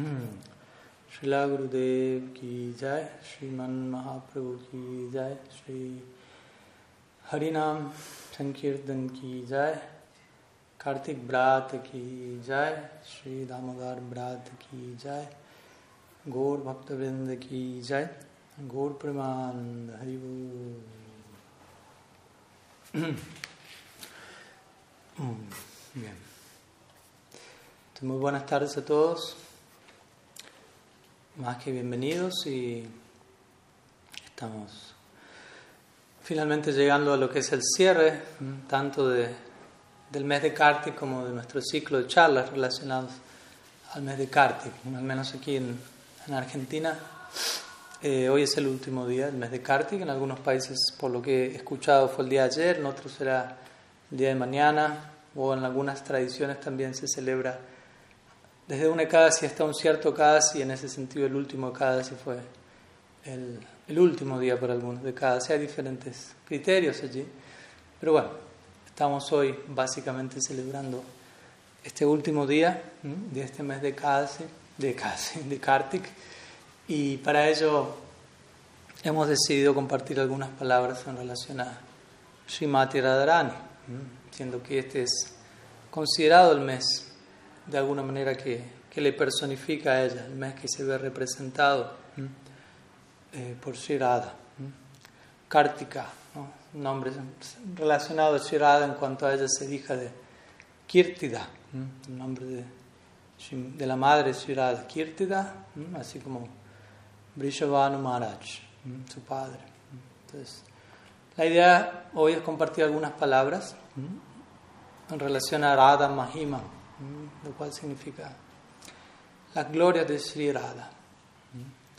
Srila Gurudev ki jai, Sriman Mahaprabhu ki jai, Sri Harinam Sankirtan ki jai, Kartik Brat ki jai, Sri Damodar Brat ki jai, Gaur Bhaktavind ki jai, Gaur Preman Haribu. Bien. Muy buenas tardes a todos. Más que bienvenidos y estamos finalmente llegando a lo que es el cierre, tanto de, del mes de Kartik como de nuestro ciclo de charlas relacionados al mes de Kartik, al menos aquí en, en Argentina. Eh, hoy es el último día del mes de Kartik, en algunos países, por lo que he escuchado, fue el día de ayer, en otros será el día de mañana, o en algunas tradiciones también se celebra desde una Ekadasi hasta un cierto Ekadasi, en ese sentido el último Ekadasi fue el, el, último día para algunos de Ekadasi. Hay diferentes criterios allí, pero bueno, estamos hoy básicamente celebrando este último día de este mes de Ekadasi, de Ekadasi, de Kartik, y para ello hemos decidido compartir algunas palabras en relación a Srimati Radharani, siendo que este es considerado el mes de alguna manera que, que, le personifica a ella, el mes que se ve representado eh, por Shirada. Kartika, ¿no? nombre relacionado a Shirada en cuanto a ella se hija de Kirtida, el nombre de, de, la madre Shirada, Kirtida, así como Brishavanu Maharaj, su padre. Entonces, la idea hoy es compartir algunas palabras en relación a Radha Mahima lo cual significa la gloria de Sri Radha.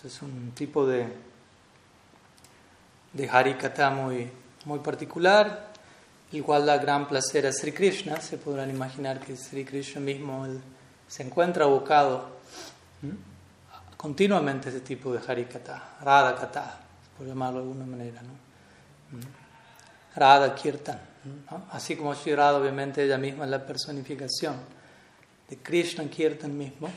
Es un tipo de, de Harikata muy, muy particular, el cual da gran placer a Sri Krishna. Se podrán imaginar que Sri Krishna mismo se encuentra abocado continuamente a ese tipo de Harikata, Radha Kata, por llamarlo de alguna manera. ¿no? Radha Kirtan. Así como Sri Radha, obviamente, ella misma es la personificación de Krishna Kirtan mismo.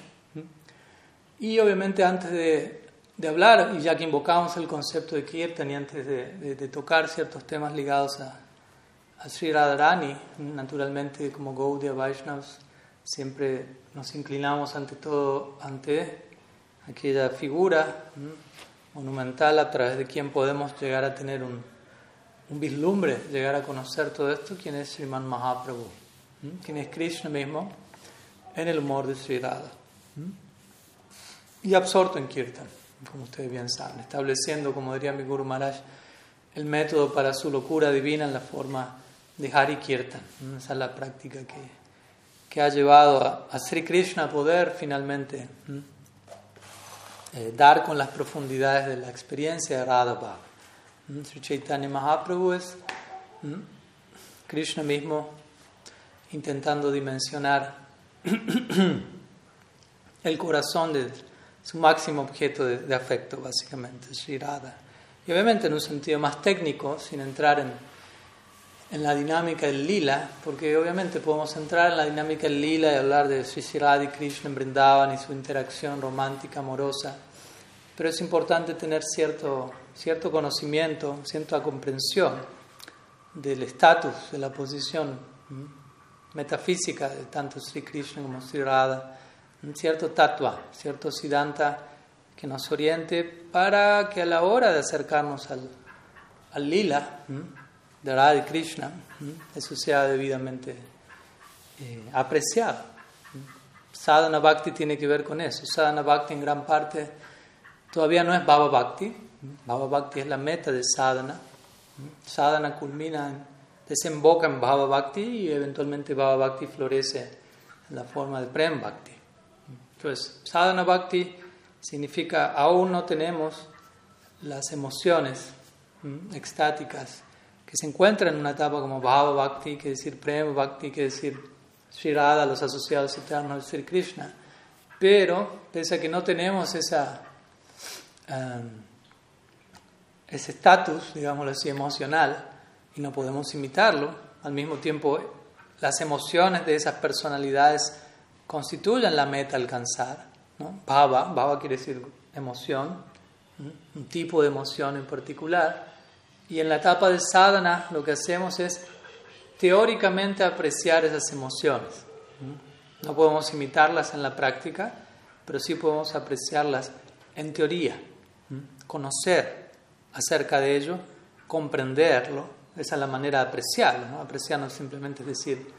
Y obviamente antes de, de, hablar, y ya que invocamos el concepto de Kirtan y antes de, de, tocar ciertos temas ligados a, a Sri Radharani, naturalmente como Gaudiya Vaishnavas, siempre nos inclinamos ante todo ante aquella figura monumental a través de quien podemos llegar a tener un, un vislumbre, llegar a conocer todo esto, quien es Sriman Mahaprabhu, quien es Krishna mismo en el humor de Sri Radha. Y absorto en Kirtan, como ustedes bien saben, estableciendo, como diría mi Guru Maharaj, el método para su locura divina en la forma de Hari Kirtan. Esa es la práctica que, que ha llevado a, a, Sri Krishna a poder finalmente eh, dar con las profundidades de la experiencia de Radha Bhava. Sri Chaitanya Mahaprabhu es Krishna mismo intentando dimensionar el corazón de su máximo objeto de, de afecto, básicamente, Sri Radha. Y obviamente en un sentido más técnico, sin entrar en, en la dinámica del lila, porque obviamente podemos entrar en la dinámica del lila y hablar de Sri Radha y Krishna en Brindavan y su interacción romántica, amorosa, pero es importante tener cierto, cierto conocimiento, cierta comprensión del estatus, de la posición metafísica de tanto Sri Krishna como Sri Radha, un cierto tatua, cierto siddhanta que nos oriente para que a la hora de acercarnos al, al lila de Radha Krishna, eso sea debidamente eh, apreciado. Sadhana Bhakti tiene que ver con eso. Sadhana Bhakti en gran parte todavía no es Baba Bhakti. Baba Bhakti es la meta de sadhana. Sadhana culmina en desemboca en Bhava Bhakti y eventualmente Bhava Bhakti florece en la forma de Prem Bhakti. Entonces, Sadhana Bhakti significa aún no tenemos las emociones extáticas que se encuentran en una etapa como Bhava Bhakti, que decir Prem Bhakti, que decir Sri Radha, los asociados eternos de Sri Krishna. Pero, pese a que no tenemos esa, um, ese estatus, digámoslo así, emocional, y no podemos imitarlo. Al mismo tiempo, las emociones de esas personalidades constituyen la meta a alcanzar. ¿no? Bhava, bhava quiere decir emoción, un tipo de emoción en particular. Y en la etapa de sadhana lo que hacemos es teóricamente apreciar esas emociones. No podemos imitarlas en la práctica, pero sí podemos apreciarlas en teoría, conocer acerca de ello, comprenderlo. Esa es la manera de apreciarlo. ¿no? Apreciar no simplemente es decir,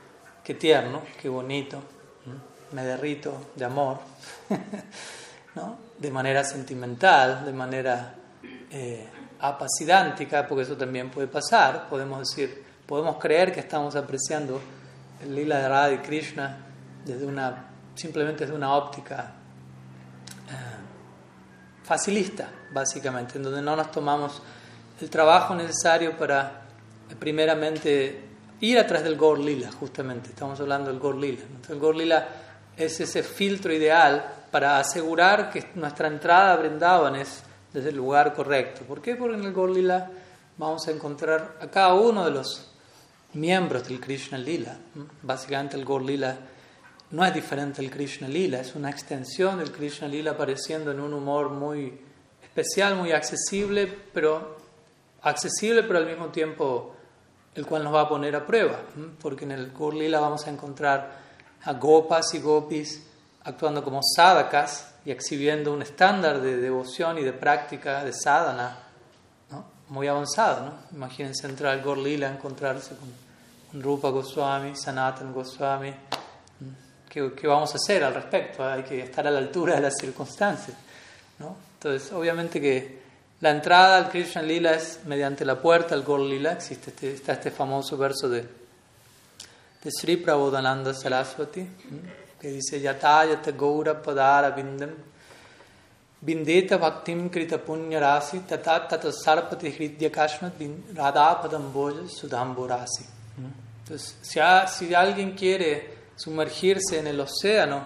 qué tierno, qué bonito, me derrito de amor, ¿no? de manera sentimental, de manera eh, apacidántica, porque eso también puede pasar. Podemos decir, podemos creer que estamos apreciando el lila de Radha y Krishna desde una, simplemente desde una óptica eh, facilista, básicamente, en donde no nos tomamos el trabajo necesario para, primeramente, ir atrás del Gor Lila, justamente. Estamos hablando del Gor Lila. el Gor Lila es ese filtro ideal para asegurar que nuestra entrada a Brindavan es desde el lugar correcto. ¿Por qué? Porque en el Gor Lila vamos a encontrar a cada uno de los miembros del Krishna Lila. Básicamente el Gor Lila no es diferente al Krishna Lila, es una extensión del Krishna Lila apareciendo en un humor muy especial, muy accesible, pero accesible pero al mismo tiempo el cual nos va a poner a prueba, porque en el Gor Lila vamos a encontrar a gopas y gopis actuando como sadhakas y exhibiendo un estándar de devoción y de práctica de sadhana muy avanzado. ¿no? Imagínense entrar al Gor Lila, encontrarse con Rupa Goswami, Sanatan Goswami. ¿Qué, vamos a hacer al respecto? Hay que estar a la altura de las circunstancias. ¿no? Entonces, obviamente que la entrada al Krishna Lila es mediante la puerta al Gor Lila. Existe este, está este famoso verso de, de Sri Prabodhananda Saraswati que dice Yatayata Gaura Padara Vindam Vindeta Bhaktim Krita Punya Rasi Tata Tata Sarpati Hridya Kashmat Radha Padam Sudhambo Rasi. Entonces, si, si alguien quiere sumergirse en el océano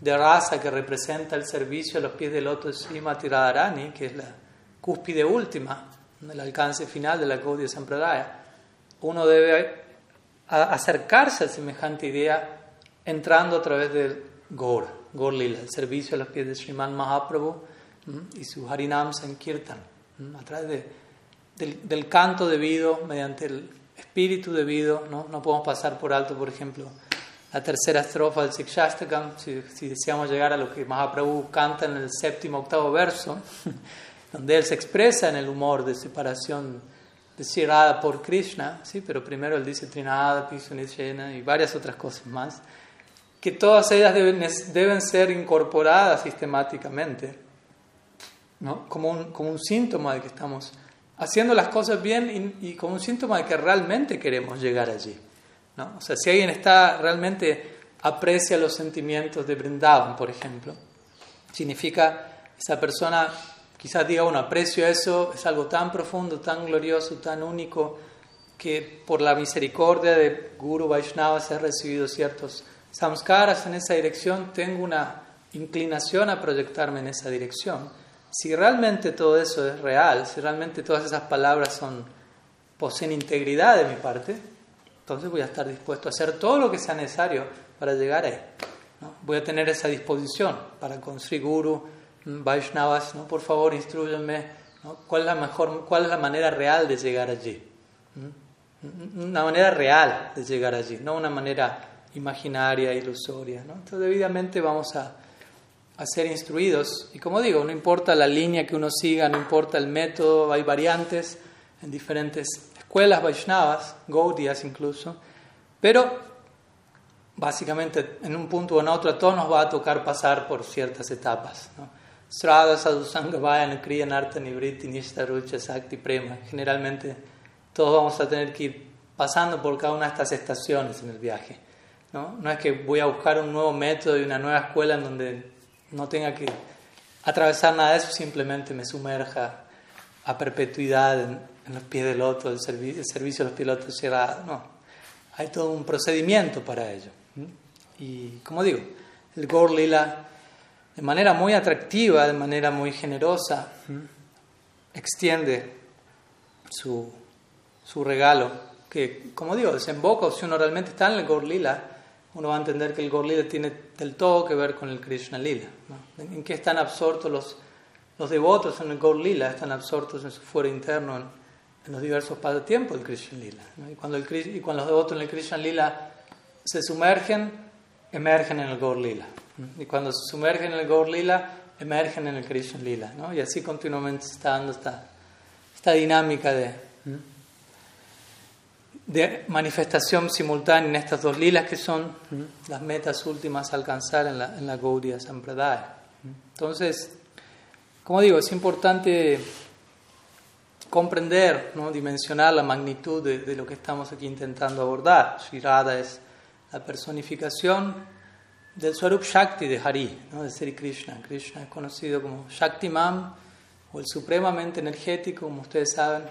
de raza que representa el servicio a los pies del loto de Srimati Radharani, que es la cúspide última, el alcance final de la Gaudiya Sampradaya, uno debe acercarse a semejante idea entrando a través del Gaur, Gaur Lila, el servicio a los pies de Sriman Mahaprabhu y su Harinam Sankirtan, a través del, del canto debido, mediante el espíritu debido, ¿no? no podemos pasar por alto, por ejemplo, la tercera estrofa del Sikshastakam, si, si deseamos llegar a lo que Mahaprabhu canta en el séptimo octavo verso, donde él se expresa en el humor de separación de Shirada por Krishna, ¿sí? pero primero él dice Trinada, Pisunishena y varias otras cosas más, que todas ellas deben, deben ser incorporadas sistemáticamente, ¿no? como, un, como un síntoma de que estamos haciendo las cosas bien y, como un síntoma de que realmente queremos llegar allí. O sea, si alguien está realmente aprecia los sentimientos de Brindavan, por ejemplo, significa esa persona quizás diga, bueno, aprecio eso, es algo tan profundo, tan glorioso, tan único, que por la misericordia de Guru Vaishnava se ha recibido ciertos samskaras en esa dirección, tengo una inclinación a proyectarme en esa dirección si realmente todo eso es real, si realmente todas esas palabras son, poseen integridad de mi parte, entonces voy a estar dispuesto a hacer todo lo que sea necesario para llegar ahí. ¿no? Voy a tener esa disposición para con Sri Guru, mm, Vaishnavas, ¿no? por favor instruyanme ¿no? cuál es la mejor, cuál es la manera real de llegar allí. ¿Mm? Una manera real de llegar allí, no una manera imaginaria, ilusoria. ¿no? Entonces debidamente vamos a a ser instruidos. Y como digo, no importa la línea que uno siga, no importa el método, hay variantes en diferentes escuelas Vaishnavas, Gaudiyas incluso, pero básicamente en un punto o en otro a todos nos va a tocar pasar por ciertas etapas. ¿no? Srada, Sadhusanga, Vayana, Kriya, Narta, Nivriti, Nishta, Rucha, Sakti, Prema. Generalmente todos vamos a tener que ir pasando por cada una de estas estaciones en el viaje. ¿no? no es que voy a buscar un nuevo método y una nueva escuela en donde no tenga que atravesar nada de eso, simplemente me sumerja a perpetuidad en, los pies del otro, el, servicio de los pilotos cerrados. No, hay todo un procedimiento para ello. Y como digo, el Gaur Lila, de manera muy atractiva, de manera muy generosa, extiende su, su regalo, que, como digo, desemboca, si uno realmente está en el Gaur Lila, uno va a entender que el Gorlila tiene del todo que ver con el Krishna Lila. ¿En qué están absortos los, los devotos en el Gorlila? Están absortos en su fuero interno, en, los diversos pasatiempos del Krishna Lila. Y, cuando el, y cuando los devotos en el Krishna Lila se sumergen, emergen en el Gorlila. Y cuando se sumergen en el Gorlila, emergen en el Krishna Lila. Y así continuamente está dando esta, esta dinámica de de manifestación simultánea en estas dos lilas que son las metas últimas a alcanzar en la, en la Gaudiya Sampradaya. Entonces, como digo, es importante comprender, ¿no? dimensionar la magnitud de, lo que estamos aquí intentando abordar. Shirada es la personificación del Swarup Shakti de Hari, ¿no? de Sri Krishna. Krishna es conocido como Shaktiman o el supremamente energético, como ustedes saben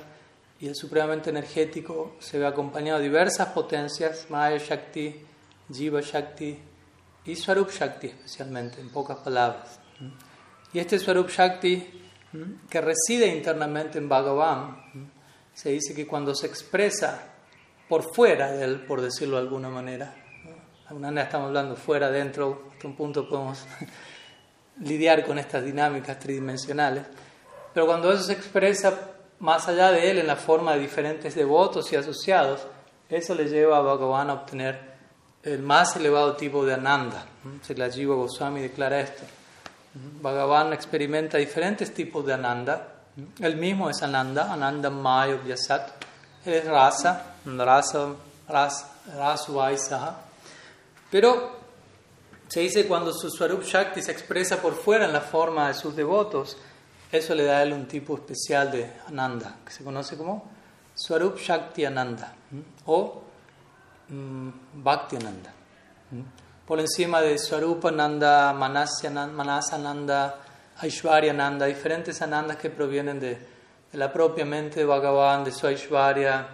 y el supremamente energético se ve acompañado de diversas potencias, Maya Shakti, Jiva Shakti y Swarup Shakti especialmente, en pocas palabras. Y este Swarup Shakti, que reside internamente en Bhagavan, se dice que cuando se expresa por fuera de él, por decirlo de alguna manera, alguna manera estamos hablando fuera, dentro, hasta un punto podemos lidiar con estas dinámicas tridimensionales, pero cuando eso se expresa más allá de él en la forma de diferentes devotos y asociados, eso le lleva a Bhagavan a obtener el más elevado tipo de ananda. Jiva Goswami declara esto. Bhagavan experimenta diferentes tipos de ananda. El mismo es ananda, ananda maya vyasat. Él es rasa, rasa, rasa, Pero se dice cuando su Swarup Shakti se expresa por fuera en la forma de sus devotos, eso le da a él un tipo especial de Ananda, que se conoce como Swarup Shakti Ananda o mm, Bhakti Ananda. Por encima de Swarupa Ananda, Manasa Ananda, Aishwarya Ananda, diferentes Anandas que provienen de, la propia mente de Bhagavan, de su Aishwarya,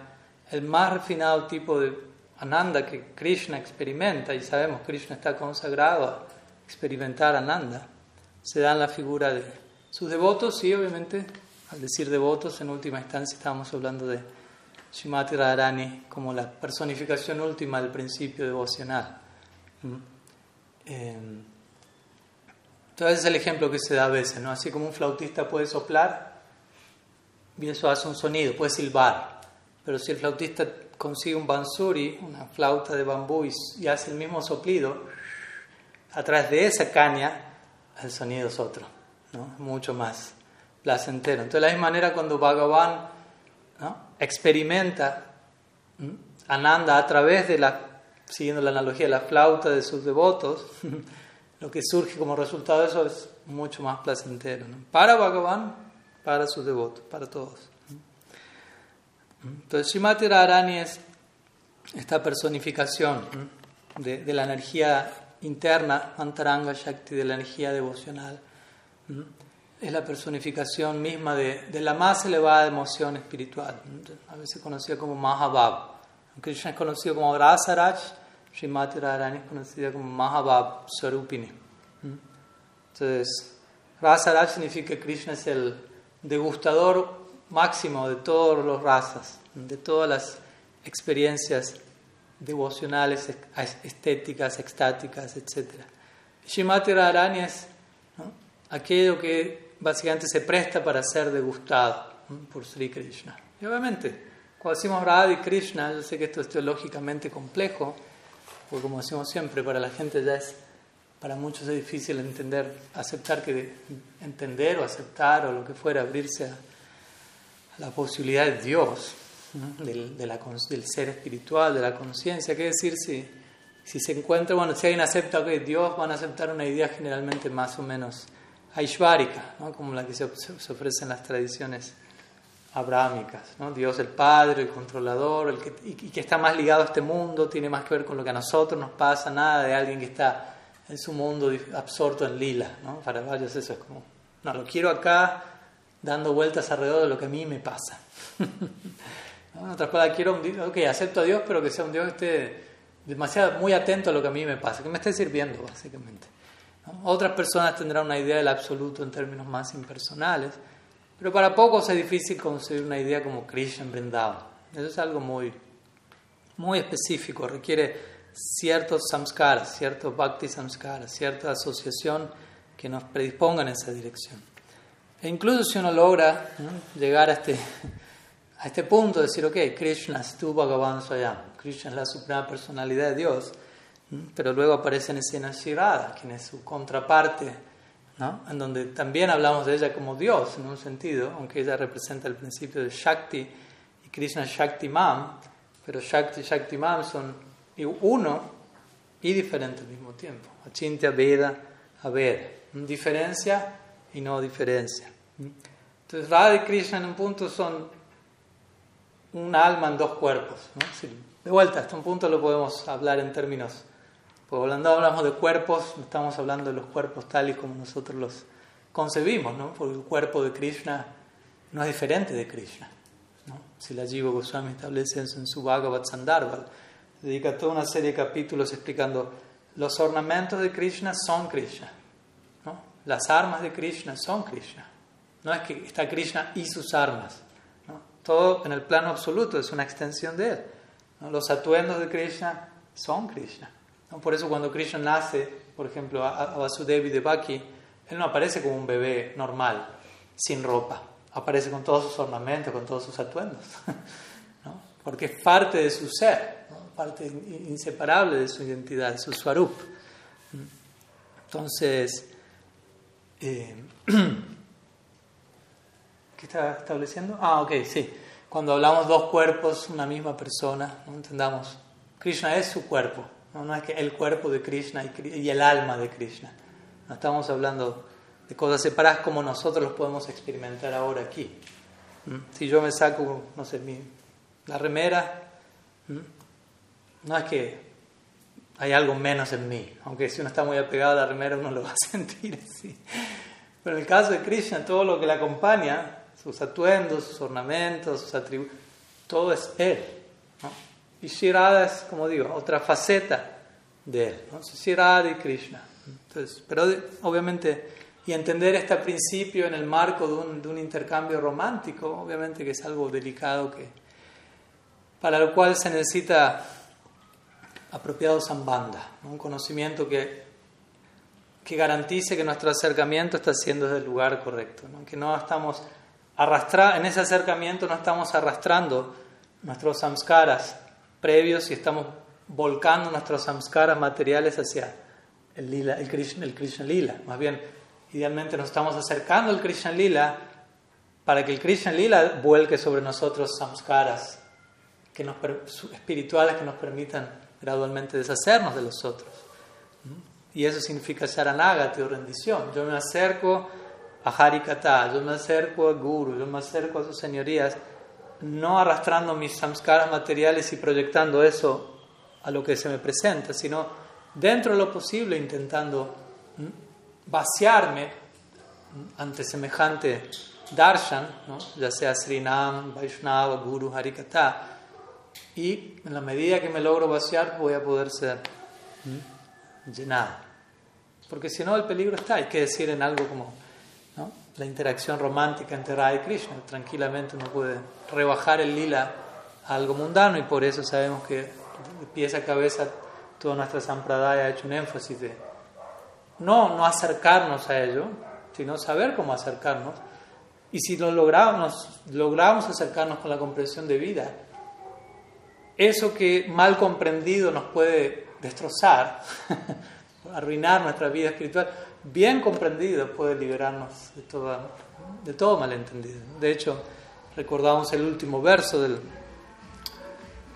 el más refinado tipo de Ananda que Krishna experimenta, y sabemos que Krishna está consagrado a experimentar Ananda, se da en la figura de sus devotos, sí, obviamente, al decir devotos, en última instancia estamos hablando de Shimati Radharani como la personificación última del principio devocional. ¿Mm? Em, entonces es el ejemplo que se da a veces, ¿no? Así como un flautista puede soplar y eso hace un sonido, puede silbar, pero si el flautista consigue un bansuri, una flauta de bambú y, hace el mismo soplido, a través de esa caña el sonido es otro mucho más placentero. Entonces, de la misma manera, cuando Bhagavan experimenta Ananda a través de la, siguiendo la analogía, la flauta de sus devotos, lo que surge como resultado de eso es mucho más placentero. Para Bhagavan, para sus devotos, para todos. Entonces, Shimati Radharani es esta personificación de, de, la energía interna, Antaranga Shakti, de la energía devocional es la personificación misma de, de, la más elevada emoción espiritual, a veces conocida como Mahabab. Krishna es conocido como Rasaraj, Srimati Radharani es conocida como Mahabab Sarupini. Entonces, Rasaraj significa que Krishna es el degustador máximo de todos los rasas, de todas las experiencias devocionales, estéticas, extáticas, etc. Srimati Radharani es aquello que básicamente se presta para ser degustado por Sri Krishna. Y obviamente, cuando decimos Radha Krishna, yo sé que esto es teológicamente complejo, porque como decimos siempre, para la gente ya es, para muchos es difícil entender, aceptar que, entender o aceptar o lo que fuera, abrirse a, la posibilidad de Dios, del, ser espiritual, de la conciencia. ¿Qué decir si, si se encuentra, bueno, si alguien acepta que Dios, van a aceptar una idea generalmente más o menos aishvárika, ¿no? como la que se, ofrece en las tradiciones abrámicas. ¿no? Dios el Padre, el controlador, el que, y, que está más ligado a este mundo, tiene más que ver con lo que a nosotros nos pasa, nada de alguien que está en su mundo absorto en lila. ¿no? Para varios eso es como, no, lo quiero acá dando vueltas alrededor de lo que a mí me pasa. En otras palabras, quiero un Dios, ok, acepto a Dios, pero que sea un Dios que esté demasiado, muy atento a lo que a mí me pasa, que me esté sirviendo, básicamente. Otras personas tendrán una idea del absoluto en términos más impersonales, pero para pocos es difícil conseguir una idea como Krishna en Eso es algo muy, muy específico, requiere ciertos samskaras, ciertos bhakti samskaras, cierta asociación que nos predisponga en esa dirección. E incluso si uno logra llegar a este, a este punto de decir, ok, Krishna es tu Bhagavan Swayam, Krishna es la suprema personalidad de Dios, pero luego aparece en escena quien es su contraparte, ¿no? en donde también hablamos de ella como Dios en un sentido, aunque ella representa el principio de Shakti y Krishna Shakti Mam, pero Shakti y Shakti Mam son uno y diferente al mismo tiempo. Achintya Veda a ver, diferencia y no diferencia. Entonces Radha y Krishna en un punto son un alma en dos cuerpos. de vuelta, hasta un punto lo podemos hablar en términos porque hablando hablamos de cuerpos, no estamos hablando de los cuerpos tal y como nosotros los concebimos, ¿no? Porque el cuerpo de Krishna no es diferente de Krishna. ¿no? Si la Jiva Goswami establece en su Bhagavad Sandarbha, dedica toda una serie de capítulos explicando los ornamentos de Krishna son Krishna. ¿no? Las armas de Krishna son Krishna. No es que está Krishna y sus armas. ¿no? Todo en el plano absoluto es una extensión de él. Los atuendos de Krishna son Krishna. Por eso cuando Krishna nace, por ejemplo, a, Vasudevi de Baki, él no aparece como un bebé normal, sin ropa. Aparece con todos sus ornamentos, con todos sus atuendos. Porque es parte de su ser, parte inseparable de su identidad, de su swarup. Entonces, eh, ¿qué está estableciendo? Ah, ok, sí. Cuando hablamos dos cuerpos, una misma persona, ¿no? entendamos, Krishna es su cuerpo, no, es que el cuerpo de Krishna y, el alma de Krishna. No estamos hablando de cosas separadas como nosotros los podemos experimentar ahora aquí. ¿Mm? Si yo me saco, no sé, mi, la remera, ¿Mm? no es que hay algo menos en mí, aunque si uno está muy apegado a la remera uno lo va a sentir así. Pero en el caso de Krishna, todo lo que le acompaña, sus atuendos, sus ornamentos, sus atributos, todo es Él. Y Shirada es, como digo, otra faceta de él. ¿no? Shirada y Krishna. Entonces, pero obviamente, y entender este principio en el marco de un, de un, intercambio romántico, obviamente que es algo delicado que, para lo cual se necesita apropiado sambanda, un conocimiento que, que garantice que nuestro acercamiento está siendo desde el lugar correcto, que no estamos arrastrando, en ese acercamiento no estamos arrastrando nuestros samskaras previos y estamos volcando nuestros samskaras materiales hacia el, lila, el, Krishna, el Krishna Lila. Más bien, idealmente nos estamos acercando al Krishna Lila para que el Krishna Lila vuelque sobre nosotros samskaras que nos, espirituales que nos permitan gradualmente deshacernos de los otros. Y eso significa sharanagati o rendición. Yo me acerco a Harikata, yo me acerco a Guru, yo me acerco a sus señorías no arrastrando mis samskaras materiales y proyectando eso a lo que se me presenta, sino dentro de lo posible intentando vaciarme ante semejante darshan, ya sea Srinam, Vaishnava, Guru, Harikata, y en la medida que me logro vaciar voy a poder ser llenado. Porque si no, el peligro está, hay que decir en algo como la interacción romántica entre Radha y Krishna. Tranquilamente uno puede rebajar el lila a algo mundano y por eso sabemos que de pies a cabeza toda nuestra sampradaya ha hecho un énfasis de no, no acercarnos a ello, sino saber cómo acercarnos. Y si lo logramos, logramos acercarnos con la comprensión de vida, eso que mal comprendido nos puede destrozar, arruinar nuestra vida espiritual, bien comprendido puede liberarnos de, todo malentendido. De hecho, recordamos el último verso del,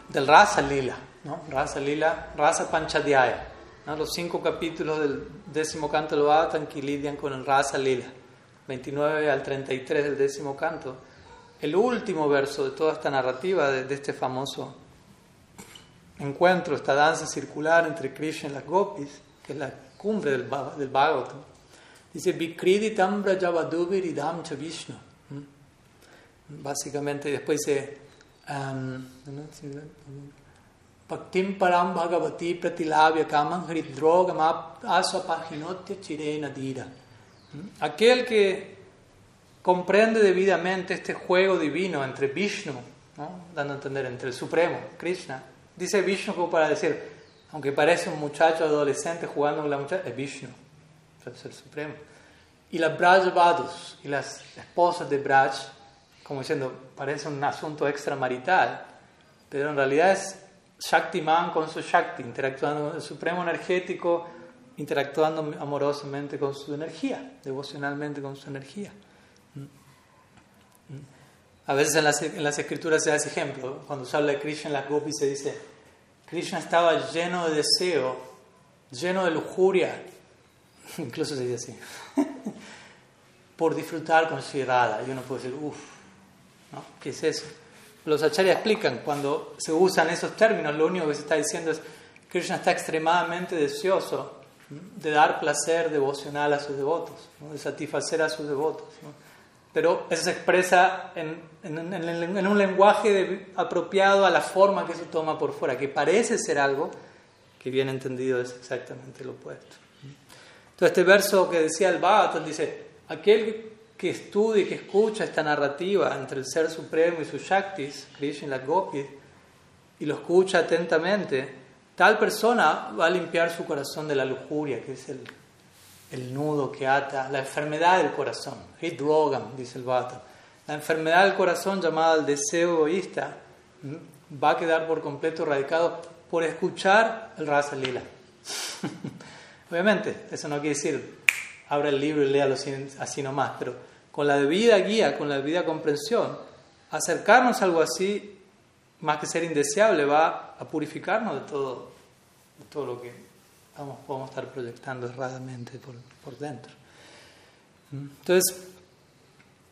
del Rasa Lila, ¿no? Rasa Lila, Rasa Panchadhyaya, los cinco capítulos del décimo canto lo Bhagavatam que lidian con el Rasa Lila, 29 al 33 del décimo canto. El último verso de toda esta narrativa de, de este famoso encuentro, esta danza circular entre Krishna y las gopis, que es la cumbre del, del Bhagavatam. Dice, Vikriditam Brajavaduviridam cha Vishnu. ¿Mm? Básicamente, después dice, um, Bhaktim param bhagavati pratilavya kamam hridrogam asvapahinotya chirena dira. ¿Mm? Aquel que comprende debidamente este juego divino entre Vishnu, ¿no? dando a entender entre el Supremo, Krishna, dice Vishnu como para decir, aunque parece un muchacho adolescente jugando con la muchacha, es Vishnu, el Supremo. Y las Brajavadus y las esposas de Braj, como diciendo, parece un asunto extramarital, pero en realidad es Shaktiman con su Shakti, interactuando con el Supremo energético, interactuando amorosamente con su energía, devocionalmente con su energía. A veces en las, escrituras se ese ejemplo, cuando se habla de Krishna en las gopis se dice, Krishna estaba lleno de deseo, lleno de lujuria, incluso se dice así, por disfrutar con su irada. Y uno puede decir, uff, ¿no? ¿qué es eso? Los acharyas explican, cuando se usan esos términos, lo único que se está diciendo es, Krishna está extremadamente deseoso de dar placer devocional a sus devotos, de satisfacer a sus devotos. Pero eso se expresa en, un lenguaje apropiado a la forma que se toma por fuera, que parece ser algo que bien entendido es exactamente lo opuesto. Entonces este verso que decía el Bhagavatam dice, aquel que estudia y que escucha esta narrativa entre el Ser Supremo y sus Shaktis, Krishna y la Gopi, y lo escucha atentamente, Tal persona va a limpiar su corazón de la lujuria, que es el, el nudo que ata, la enfermedad del corazón. Hidrogam, dice el Bhata. La enfermedad del corazón llamada el deseo egoísta va a quedar por completo radicado por escuchar el Rasa Lila. Obviamente, eso no quiere decir abra el libro y léalo así nomás, pero con la debida guía, con la debida comprensión, acercarnos a algo así más que ser indeseable, va a purificarnos de todo, de todo lo que vamos, podemos estar proyectando erradamente por, por dentro. Entonces,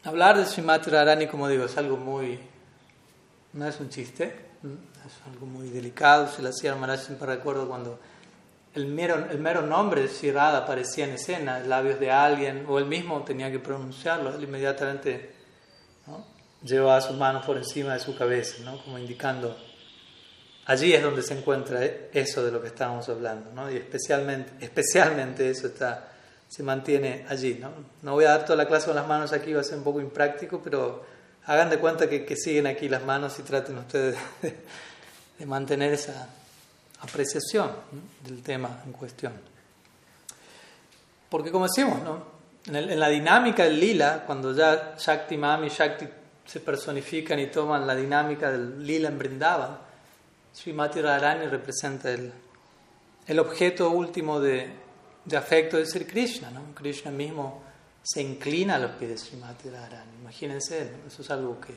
hablar de Srimati Radharani, como digo, es algo muy, no es un chiste, es algo muy delicado. Se lo hacía Maharaj siempre recuerdo cuando el mero, el mero nombre de Sri aparecía en escena, en labios de alguien, o él mismo tenía que pronunciarlo, él inmediatamente lleva sus manos por encima de su cabeza, ¿no? como indicando, allí es donde se encuentra eso de lo que estábamos hablando, ¿no? y especialmente, especialmente eso está, se mantiene allí. ¿no? no voy a dar toda la clase con las manos aquí, va a ser un poco impráctico, pero hagan de cuenta que, siguen aquí las manos y traten ustedes de, mantener esa apreciación del tema en cuestión. Porque como decimos, ¿no? en, la dinámica del lila, cuando ya Shakti Mami, Shakti se personifican y toman la dinámica del lila en Brindavan, Srimati Radharani representa el, el objeto último de, de, afecto de ser Krishna. Krishna mismo se inclina a los pies de Srimati Radharani. Imagínense, eso es algo que,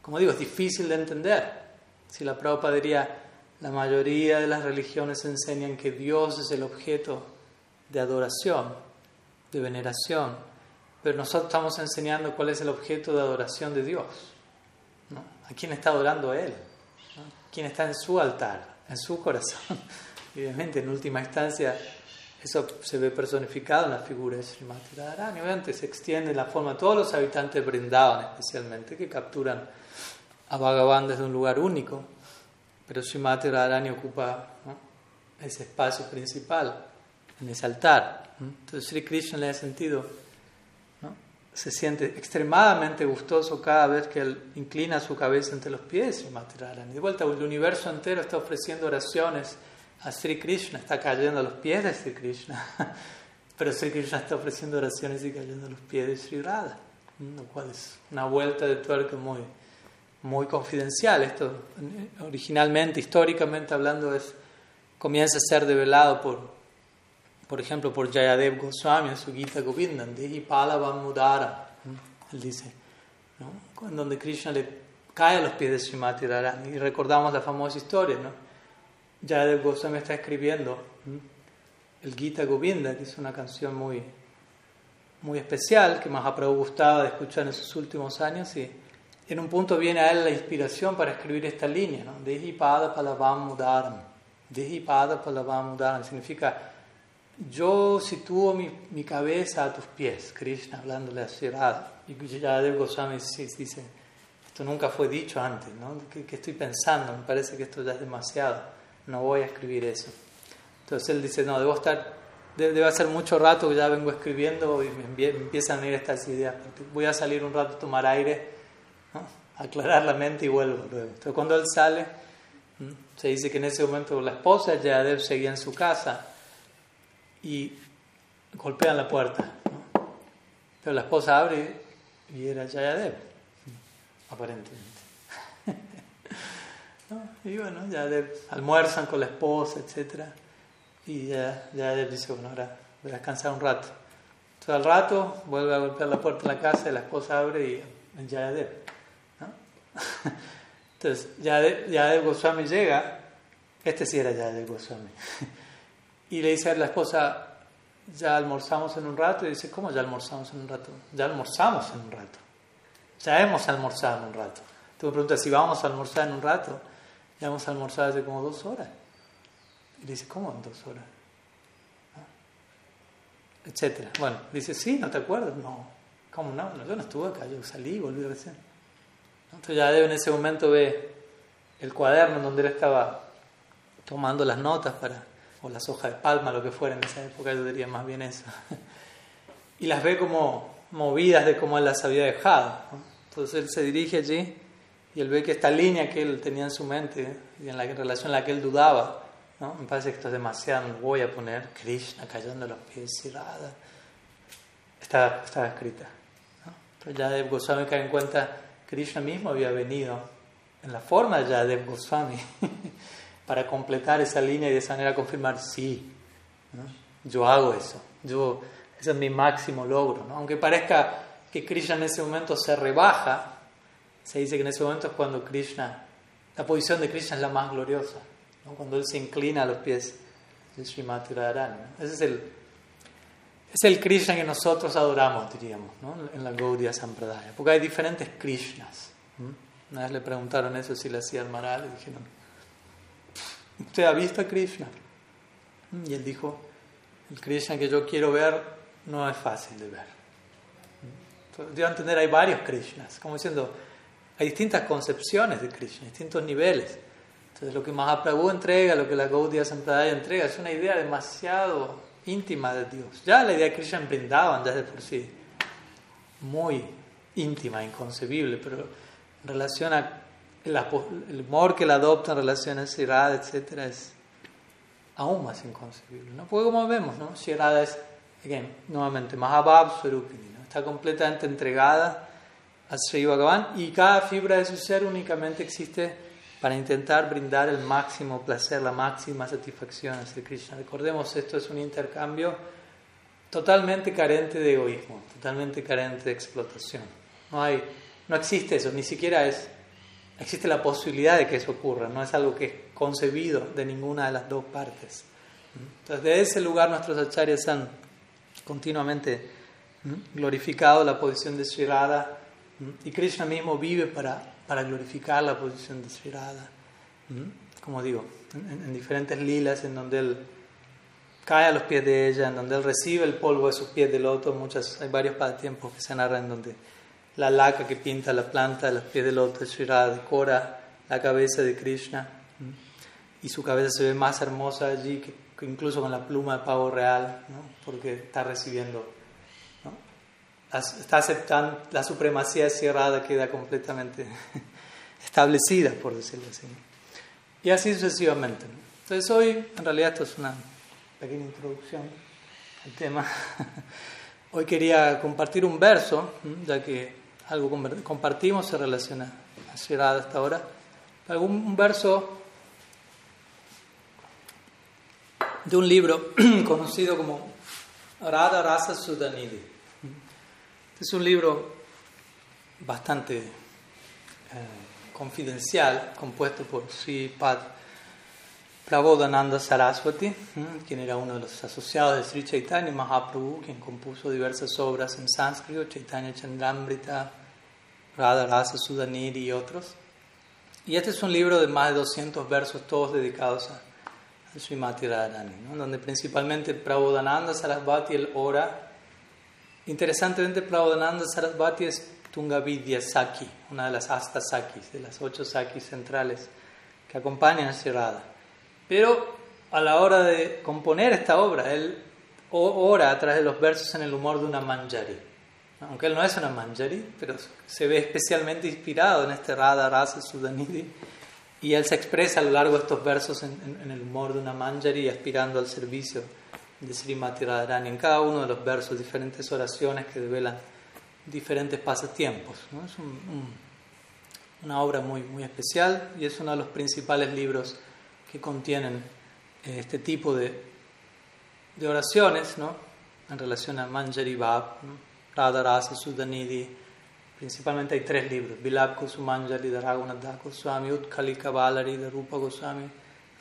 como digo, es difícil de entender. Si la Prabhupada diría, la mayoría de las religiones enseñan que Dios es el objeto de adoración, de veneración, pero nosotros estamos enseñando cuál es el objeto de adoración de Dios. ¿A quién está adorando a Él? ¿Quién está en su altar, en su corazón? Obviamente, en última instancia, eso se ve personificado en la figura de Srimati Radharani. Obviamente se extiende en la forma todos los habitantes brindaban, especialmente, que capturan a Bhagavan desde un lugar único. Pero Srimati Radharani ocupa ese espacio principal, en ese altar. Entonces, Sri Krishna le ha sentido se siente extremadamente gustoso cada vez que él inclina su cabeza entre los pies de De vuelta, el universo entero está ofreciendo oraciones a Sri Krishna, está cayendo a los pies de Sri Krishna, pero Sri Krishna está ofreciendo oraciones y cayendo a los pies de Sri Radha, lo cual es una vuelta de tuerca muy, muy confidencial. Esto originalmente, históricamente hablando, es, comienza a ser develado por por ejemplo, por Jayadev Goswami en su Gita Govindam, Dehi Palavam Mudara, él dice, ¿no? donde Krishna le cae a los pies de Srimati Radharani. Y recordamos la famosa historia, ¿no? Jayadev Goswami está escribiendo el Gita Govinda, que es una canción muy, muy especial, que Mahaprabhu gustaba de escuchar en sus últimos años, y en un punto viene a él la inspiración para escribir esta línea, ¿no? Dehi Pada Palavam. Dehi Palavam significa yo sitúo mi, mi, cabeza a tus pies, Krishna, hablándole a Radha. Y Yadev Goswami dice, esto nunca fue dicho antes, ¿no? ¿Qué, estoy pensando? Me parece que esto ya es demasiado, no voy a escribir eso. Entonces él dice, no, debo estar, debe hacer mucho rato que ya vengo escribiendo y me empiezan a venir estas ideas. Voy a salir un rato a tomar aire, aclarar la mente y vuelvo luego. Entonces cuando él sale, Se dice que en ese momento la esposa de Jayadev seguía en su casa y golpean la puerta. Pero la esposa abre y era Jayadev, aparentemente. Y bueno, Jayadev almuerzan con la esposa, etc. Y ya, Jayadev dice, bueno, ahora voy a descansar un rato. Entonces al rato vuelve a golpear la puerta de la casa y la esposa abre y Jayadev. ¿no? Entonces Jayadev Goswami llega, este sí era Jayadev Goswami, y le dice a la esposa, ya almorzamos en un rato, y dice, ¿cómo ya almorzamos en un rato? Ya almorzamos en un rato. Ya hemos almorzado en un rato. Tú me preguntas si vamos a almorzar en un rato. Ya hemos almorzado hace como dos horas. Y dice, ¿cómo en dos horas? ¿Ah? Etcétera. Bueno, dice, sí, ¿no te acuerdas? No. ¿Cómo no? Yo no estuve acá, yo salí, volví recién. Entonces ya en ese momento ve el cuaderno en donde él estaba tomando las notas para o las hojas de palma, lo que fuera en esa época, yo diría más bien eso. Y las ve como movidas de cómo él las había dejado. Entonces él se dirige allí y él ve que esta línea que él tenía en su mente y en la relación en la que él dudaba, ¿no? me parece que esto es demasiado, no voy a poner Krishna cayendo los pies y Radha. Estaba, estaba escrita. ¿no? Pero Yadev Goswami cae en cuenta, Krishna mismo había venido en la forma de Yadev Goswami. para completar esa línea y de esa manera confirmar, sí, yo hago eso, yo, ese es mi máximo logro. Aunque parezca que Krishna en ese momento se rebaja, se dice que en ese momento es cuando Krishna, la posición de Krishna es la más gloriosa, cuando él se inclina a los pies de Srimati Radharani. Ese es el, es el Krishna que nosotros adoramos, diríamos, en la Gaudiya Sampradaya, porque hay diferentes Krishnas. Una vez le preguntaron eso si le hacía el Maral y dijeron, ¿Usted ha visto a Krishna? Y él dijo, el Krishna que yo quiero ver no es fácil de ver. Entonces, a entender, hay varios Krishnas, como diciendo, hay distintas concepciones de Krishna, distintos niveles. Entonces, lo que Mahaprabhu entrega, lo que la Gaudiya Sampradaya entrega, es una idea demasiado íntima de Dios. Ya la idea de Krishna en Brindavan ya de por sí muy íntima, inconcebible, pero en relación a el, amor que él adopta en relaciones Shirada, etc., es aún más inconcebible. ¿no? Porque como vemos, ¿no? Shirada es, again, nuevamente, Mahabab Swarupini, ¿no? está completamente entregada a Sri Bhagavan y cada fibra de su ser únicamente existe para intentar brindar el máximo placer, la máxima satisfacción a Sri Krishna. Recordemos, esto es un intercambio totalmente carente de egoísmo, totalmente carente de explotación. No, hay, no existe eso, ni siquiera es existe la posibilidad de que eso ocurra, no es algo que es concebido de ninguna de las dos partes. Entonces, de ese lugar nuestros acharyas han continuamente glorificado la posición de Sri y Krishna mismo vive para, para glorificar la posición de Sri. Como digo, en, diferentes lilas en donde él cae a los pies de ella, en donde él recibe el polvo de sus pies de loto, muchas, hay varios tiempos que se narran en donde la laca que pinta la planta de los pies del loto de decora la cabeza de Krishna y su cabeza se ve más hermosa allí que, incluso con la pluma de pavo real, porque está recibiendo, está aceptando la supremacía de queda completamente establecida, por decirlo así. Y así sucesivamente. Entonces hoy, en realidad esto es una pequeña introducción al tema. Hoy quería compartir un verso, ya que algo compartimos se relaciona a Shirada hasta ahora. Algún verso de un libro conocido como Radha Rasa Sudanidi. Este es un libro bastante eh, confidencial, compuesto por Sri Pad Prabodhananda Saraswati, quien era uno de los asociados de Sri Chaitanya Mahaprabhu, quien compuso diversas obras en sánscrito, Chaitanya Chandramrita, Radha y otros. Y este es un libro de más de 200 versos, todos dedicados a, Srimati Radharani, ¿no? donde principalmente Prabodhananda Sarasvati, el ora. Interesantemente, Prabodhananda Sarasvati es Tungavidya Saki, una de las Asta Sakis, de las ocho Sakis centrales que acompañan a Sri Radha. Pero a la hora de componer esta obra, él ora a través de los versos en el humor de una manjari aunque él no es una manjari, pero se ve especialmente inspirado en este Radha Rasa Sudanidi, Y él se expresa a lo largo de estos versos en, el humor de una manjari, aspirando al servicio de Srimati Radharani. En cada uno de los versos, diferentes oraciones que develan diferentes pasatiempos. Es una obra muy, muy especial y es uno de los principales libros que contienen eh, este tipo de, de oraciones ¿no? en relación a Manjari Radha Rasa Sudanidhi. Principalmente hay tres libros: Vilab Kusumanjali de Raghunath Goswami, Utkalika Balari de Rupa Goswami,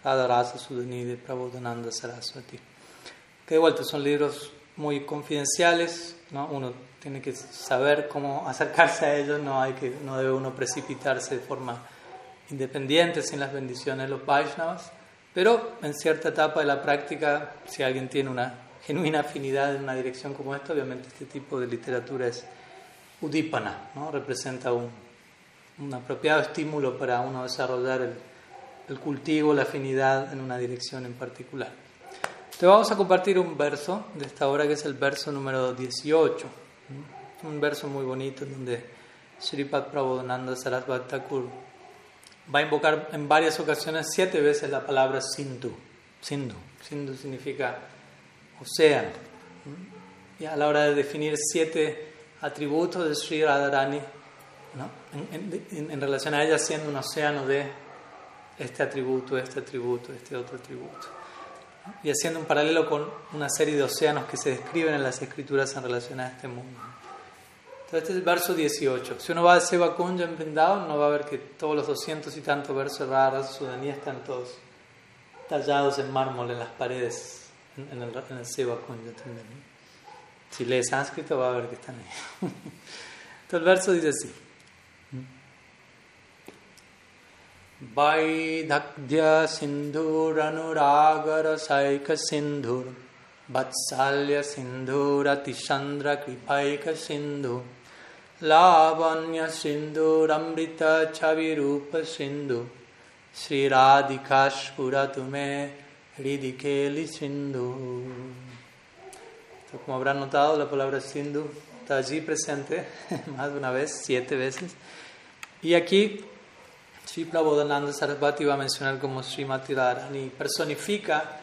Radha Rasa Sudanidhi de Prabodhananda Saraswati. Que de vuelta son libros muy confidenciales, ¿no? uno tiene que saber cómo acercarse a ellos, no, hay que, no debe uno precipitarse de forma independiente sin las bendiciones de los Vaishnavas, pero en cierta etapa de la práctica, si alguien tiene una genuina afinidad en una dirección como esta, obviamente este tipo de literatura es udipana, ¿no? representa un, un apropiado estímulo para uno desarrollar el, el cultivo, la afinidad en una dirección en particular. Te vamos a compartir un verso de esta obra que es el verso número 18. Un verso muy bonito en donde Sripad Prabodhananda Sarasvati Thakur va a invocar en varias ocasiones siete veces la palabra Sindhu. Sindhu. Sindhu significa océano. Y a la hora de definir siete atributos de Sri Radharani, ¿no? en, en relación a ella siendo un océano de este atributo, este atributo, este otro atributo y haciendo un paralelo con una serie de océanos que se describen en las escrituras en relación a este mundo. Entonces, este es el verso 18. Si uno va a Seva Kunja en Vrindavan, uno va a ver que todos los doscientos y tantos versos raros sudaníes están todos tallados en mármol en las paredes, en el, en el Seva Kunja también. Si lees sánscrito, va a ver que están ahí. Entonces, el verso dice así. वैदग्ध्य सिन्धुरनुरागरसैकसिन्धुर् वत्सल्यसिन्धुरतिचन्द्रकृपैकसिन्धु लावण्यसिन्धुरमृतछविरूपसिन्धु श्रीराधिकास्फुरतु मे हृदि Sindhu. Como habrán notado, la palabra Sindhu está allí presente más de una vez, siete veces. Y aquí Sri Prabodhananda Sarasvati va a mencionar como Srimati Radharani personifica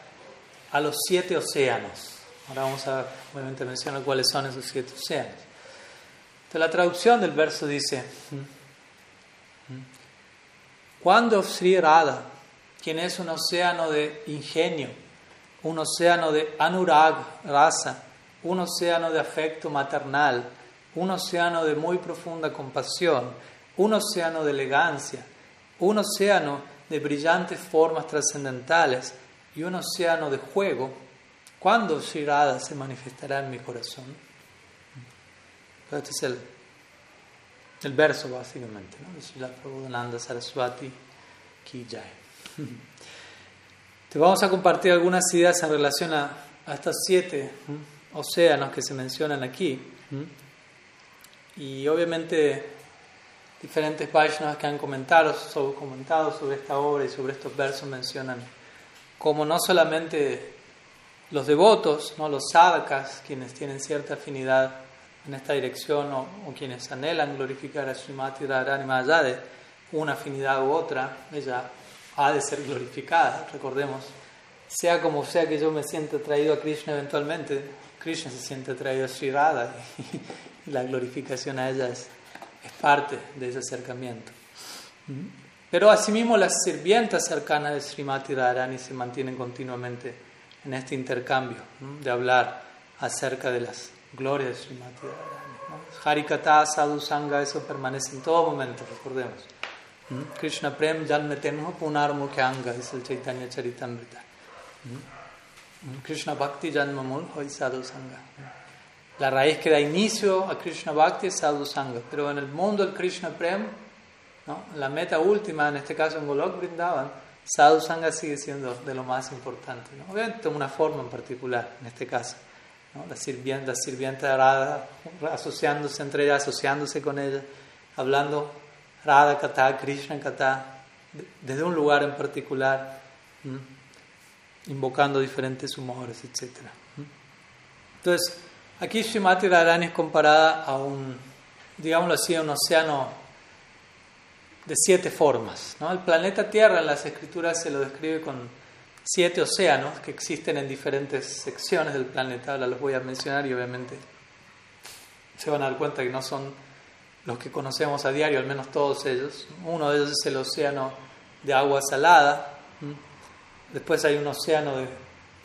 a los siete océanos. Ahora vamos a obviamente mencionar cuáles son esos siete océanos. Entonces, la traducción del verso dice: Cuando Sri Radha, quien es un océano de ingenio, un océano de anurag, rasa, un océano de afecto maternal, un océano de muy profunda compasión, un océano de elegancia, un océano de brillantes formas trascendentales y un océano de juego, ¿cuándo Shirada se manifestará en mi corazón? Este es el, el verso básicamente, ¿no? de Srila Prabhupada Saraswati Ki Te vamos a compartir algunas ideas en relación a, a estos siete océanos que se mencionan aquí. Y obviamente diferentes Vaishnavas que han comentado sobre, comentado sobre esta obra y sobre estos versos mencionan como no solamente los devotos, ¿no? los sadhakas, quienes tienen cierta afinidad en esta dirección o, quienes anhelan glorificar a Srimati Radharani más allá de una afinidad u otra, ella ha de ser glorificada, recordemos, sea como sea que yo me sienta atraído a Krishna eventualmente, Krishna se siente atraído a Sri Radha y la glorificación a ella es parte de ese acercamiento. Pero asimismo las sirvientas cercanas de Srimati Radharani se mantienen continuamente en este intercambio de hablar acerca de las glorias de Srimati Radharani. Harikata, Sadhu Sangha, eso permanece en todo momento, recordemos. Krishna Prem Janmetenho Punar Mukhyanga es el Chaitanya Charitamrita. Krishna Bhakti Janmamul Hoy Sadhu Sangha. La raíz que da inicio a Krishna Bhakti es Sadhu Sangha, pero en el mundo del Krishna Prem, la meta última, en este caso en Golok Vrindavan, Sadhu Sangha sigue siendo de lo más importante. ¿no? Obviamente una forma en particular, en este caso. La sirvienta, la sirvienta Radha asociándose entre ellas, asociándose con ella, hablando Radha Kata, Krishna Kata, desde un lugar en particular, invocando diferentes humores, etc. Entonces, Aquí Srimati Radharani es comparada a un, digámoslo así, a un océano de siete formas. ¿no? El planeta Tierra en las escrituras se lo describe con siete océanos que existen en diferentes secciones del planeta. Ahora los voy a mencionar y obviamente se van a dar cuenta que no son los que conocemos a diario, al menos todos ellos. Uno de ellos es el océano de agua salada. Después hay un océano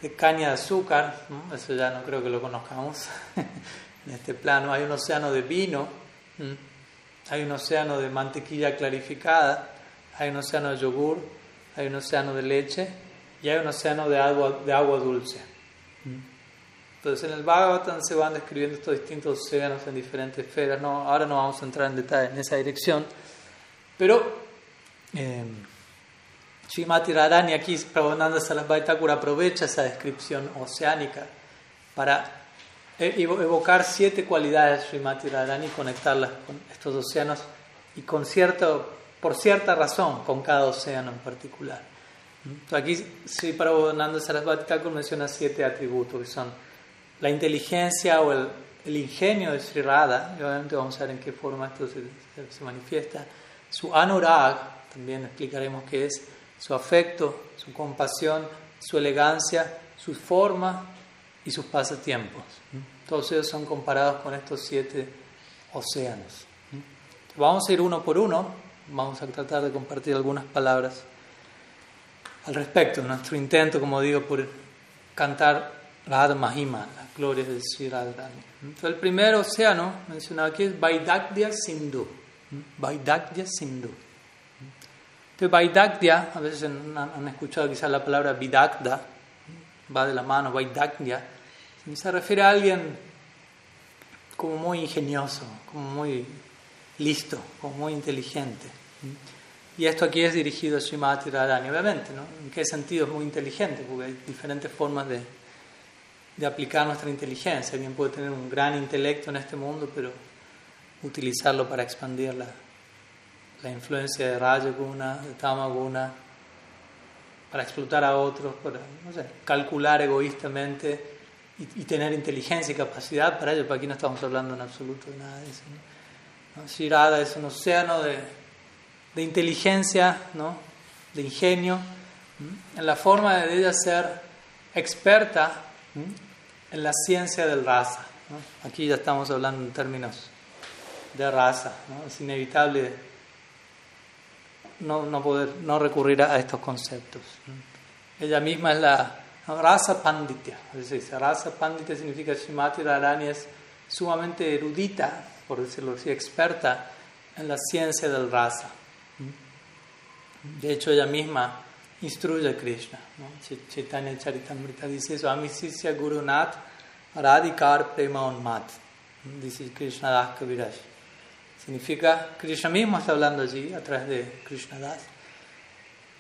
de, caña de azúcar. Eso ya no creo que lo conozcamos en este plano. Hay un océano de vino hay un océano de mantequilla clarificada, hay un océano de yogur, hay un océano de leche y hay un océano de agua, de agua dulce. Entonces en el Bhagavatam se van describiendo estos distintos océanos en diferentes esferas. No, ahora no vamos a entrar en detalle en esa dirección, pero eh, Srimati Radhani aquí, Prabhupada Sarasvati aprovecha esa descripción oceánica para evocar siete cualidades de Srimati Radharani y conectarlas con estos océanos y con cierto, por cierta razón con cada océano en particular. aquí Sri Prabhupada Sarasvati Thakur menciona siete atributos que son la inteligencia o el, el, ingenio de Sri Radha, y obviamente vamos a ver en qué forma esto se, se manifiesta, su anurag, también explicaremos qué es, su afecto, su compasión, su elegancia, su forma y sus pasatiempos. Todos ellos son comparados con estos siete océanos. Vamos a ir uno por uno, vamos a tratar de compartir algunas palabras al respecto. Nuestro intento, como digo, por cantar Radha Mahima, la gloria de Sri Radharani. el primer océano mencionado aquí es Vaidagdya Sindhu. Vaidagdya Sindhu. Entonces, Vaidagdya, a veces han escuchado quizás la palabra Vidagda, va de la mano, Vaidagdya se refiere a alguien como muy ingenioso, como muy listo, como muy inteligente. Y esto aquí es dirigido a Srimati Radhani, obviamente, ¿no? ¿En qué sentido es muy inteligente? Porque hay diferentes formas de, de aplicar nuestra inteligencia. Alguien puede tener un gran intelecto en este mundo, pero utilizarlo para expandir la, la influencia de Rajaguna, de Tamaguna, para explotar a otros, para no sé, calcular egoístamente y, tener inteligencia y capacidad para ello, pero aquí no estamos hablando en absoluto de nada de eso. ¿no? Shirada es un océano de, de inteligencia, ¿no? de ingenio, en la forma de ella ser experta en la ciencia del raza. Aquí ya estamos hablando en términos de raza. Es inevitable no, no, poder no recurrir a estos conceptos. Ella misma es la Rasa Panditya. Rasa Panditya significa Srimati Radharani es sumamente erudita, por decirlo así, experta en la ciencia del rasa. De hecho, ella misma instruye a Krishna. ¿no? Chaitanya Charitamrita dice eso, Amisisya Guru Nath Radhikar Prema Mat. Dice Krishna Das Kaviraj. Significa, Krishna mismo está hablando allí a través de Krishna Das.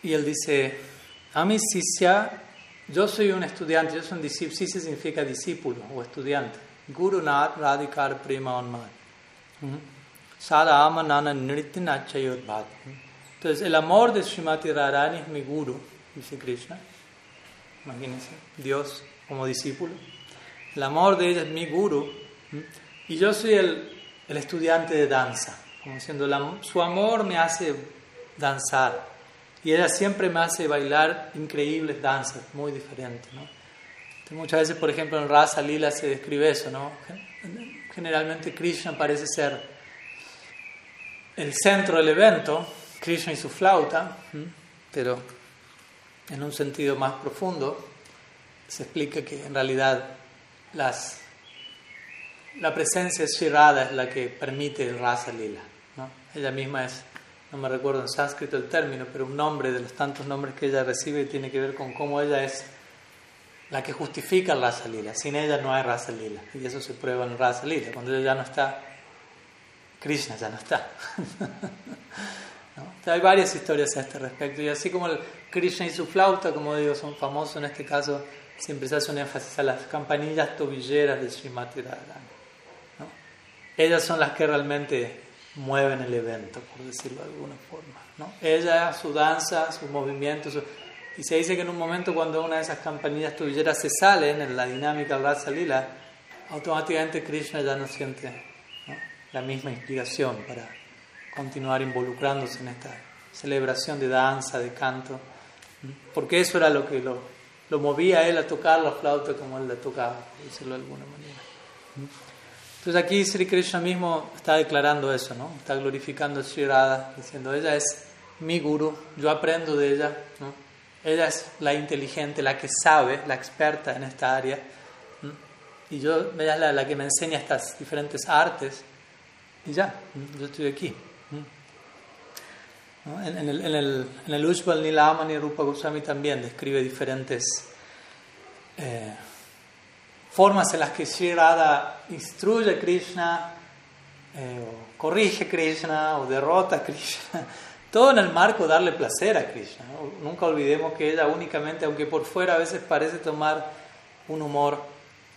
Y él dice, Amisisya yo soy un estudiante, yo soy un discípulo, sí significa discípulo o estudiante. Guru Nath Radhikar Prema Onmad. Sada Ama Nana Bhat. Entonces, el amor de Srimati Radharani es mi guru, dice Krishna. Imagínense, Dios como discípulo. El amor de ella es mi guru. Y yo soy el, el estudiante de danza. Como diciendo, su amor me hace danzar. Y ella siempre me hace bailar increíbles danzas, muy diferentes. ¿no? muchas veces, por ejemplo, en Rasa Lila se describe eso. ¿no? Generalmente Krishna parece ser el centro del evento, Krishna y su flauta, pero en un sentido más profundo se explica que en realidad las, la presencia de Shirada es la que permite el Rasa Lila. ¿no? Ella misma es no me recuerdo en sánscrito el término, pero un nombre de los tantos nombres que ella recibe tiene que ver con cómo ella es la que justifica el Rasa Lila. Sin ella no hay Rasa Lila. Y eso se prueba en Rasa Lila. Cuando ella ya no está, Krishna ya no está. hay varias historias a este respecto. Y así como el Krishna y su flauta, como digo, son famosos en este caso, siempre se hace un énfasis a las campanillas tobilleras de Srimati Radharani. Ellas son las que realmente mueven el evento, por decirlo de alguna forma. ¿no? Ella, su danza, sus movimientos. Y se dice que en un momento cuando una de esas campanillas tubilleras se sale en la dinámica del Rasa Lila, automáticamente Krishna ya no siente la misma inspiración para continuar involucrándose en esta celebración de danza, de canto, porque eso era lo que lo, lo movía a él a tocar la flauta como él la tocaba, por decirlo de alguna manera. Entonces aquí Sri Krishna mismo está declarando eso, ¿no? Está glorificando a Sri Radha, diciendo, ella es mi guru, yo aprendo de ella. Ella es la inteligente, la que sabe, la experta en esta área. Y yo, ella es la, que me enseña estas diferentes artes. Y ya, yo estoy aquí. En, el, en, el, en el Ujjval Nilamani Rupa Goswami también describe diferentes eh, formas en las que Sri Radha instruye a Krishna, eh, o corrige a Krishna, o derrota a Krishna. Todo en el marco de darle placer a Krishna. Nunca olvidemos que ella únicamente, aunque por fuera a veces parece tomar un humor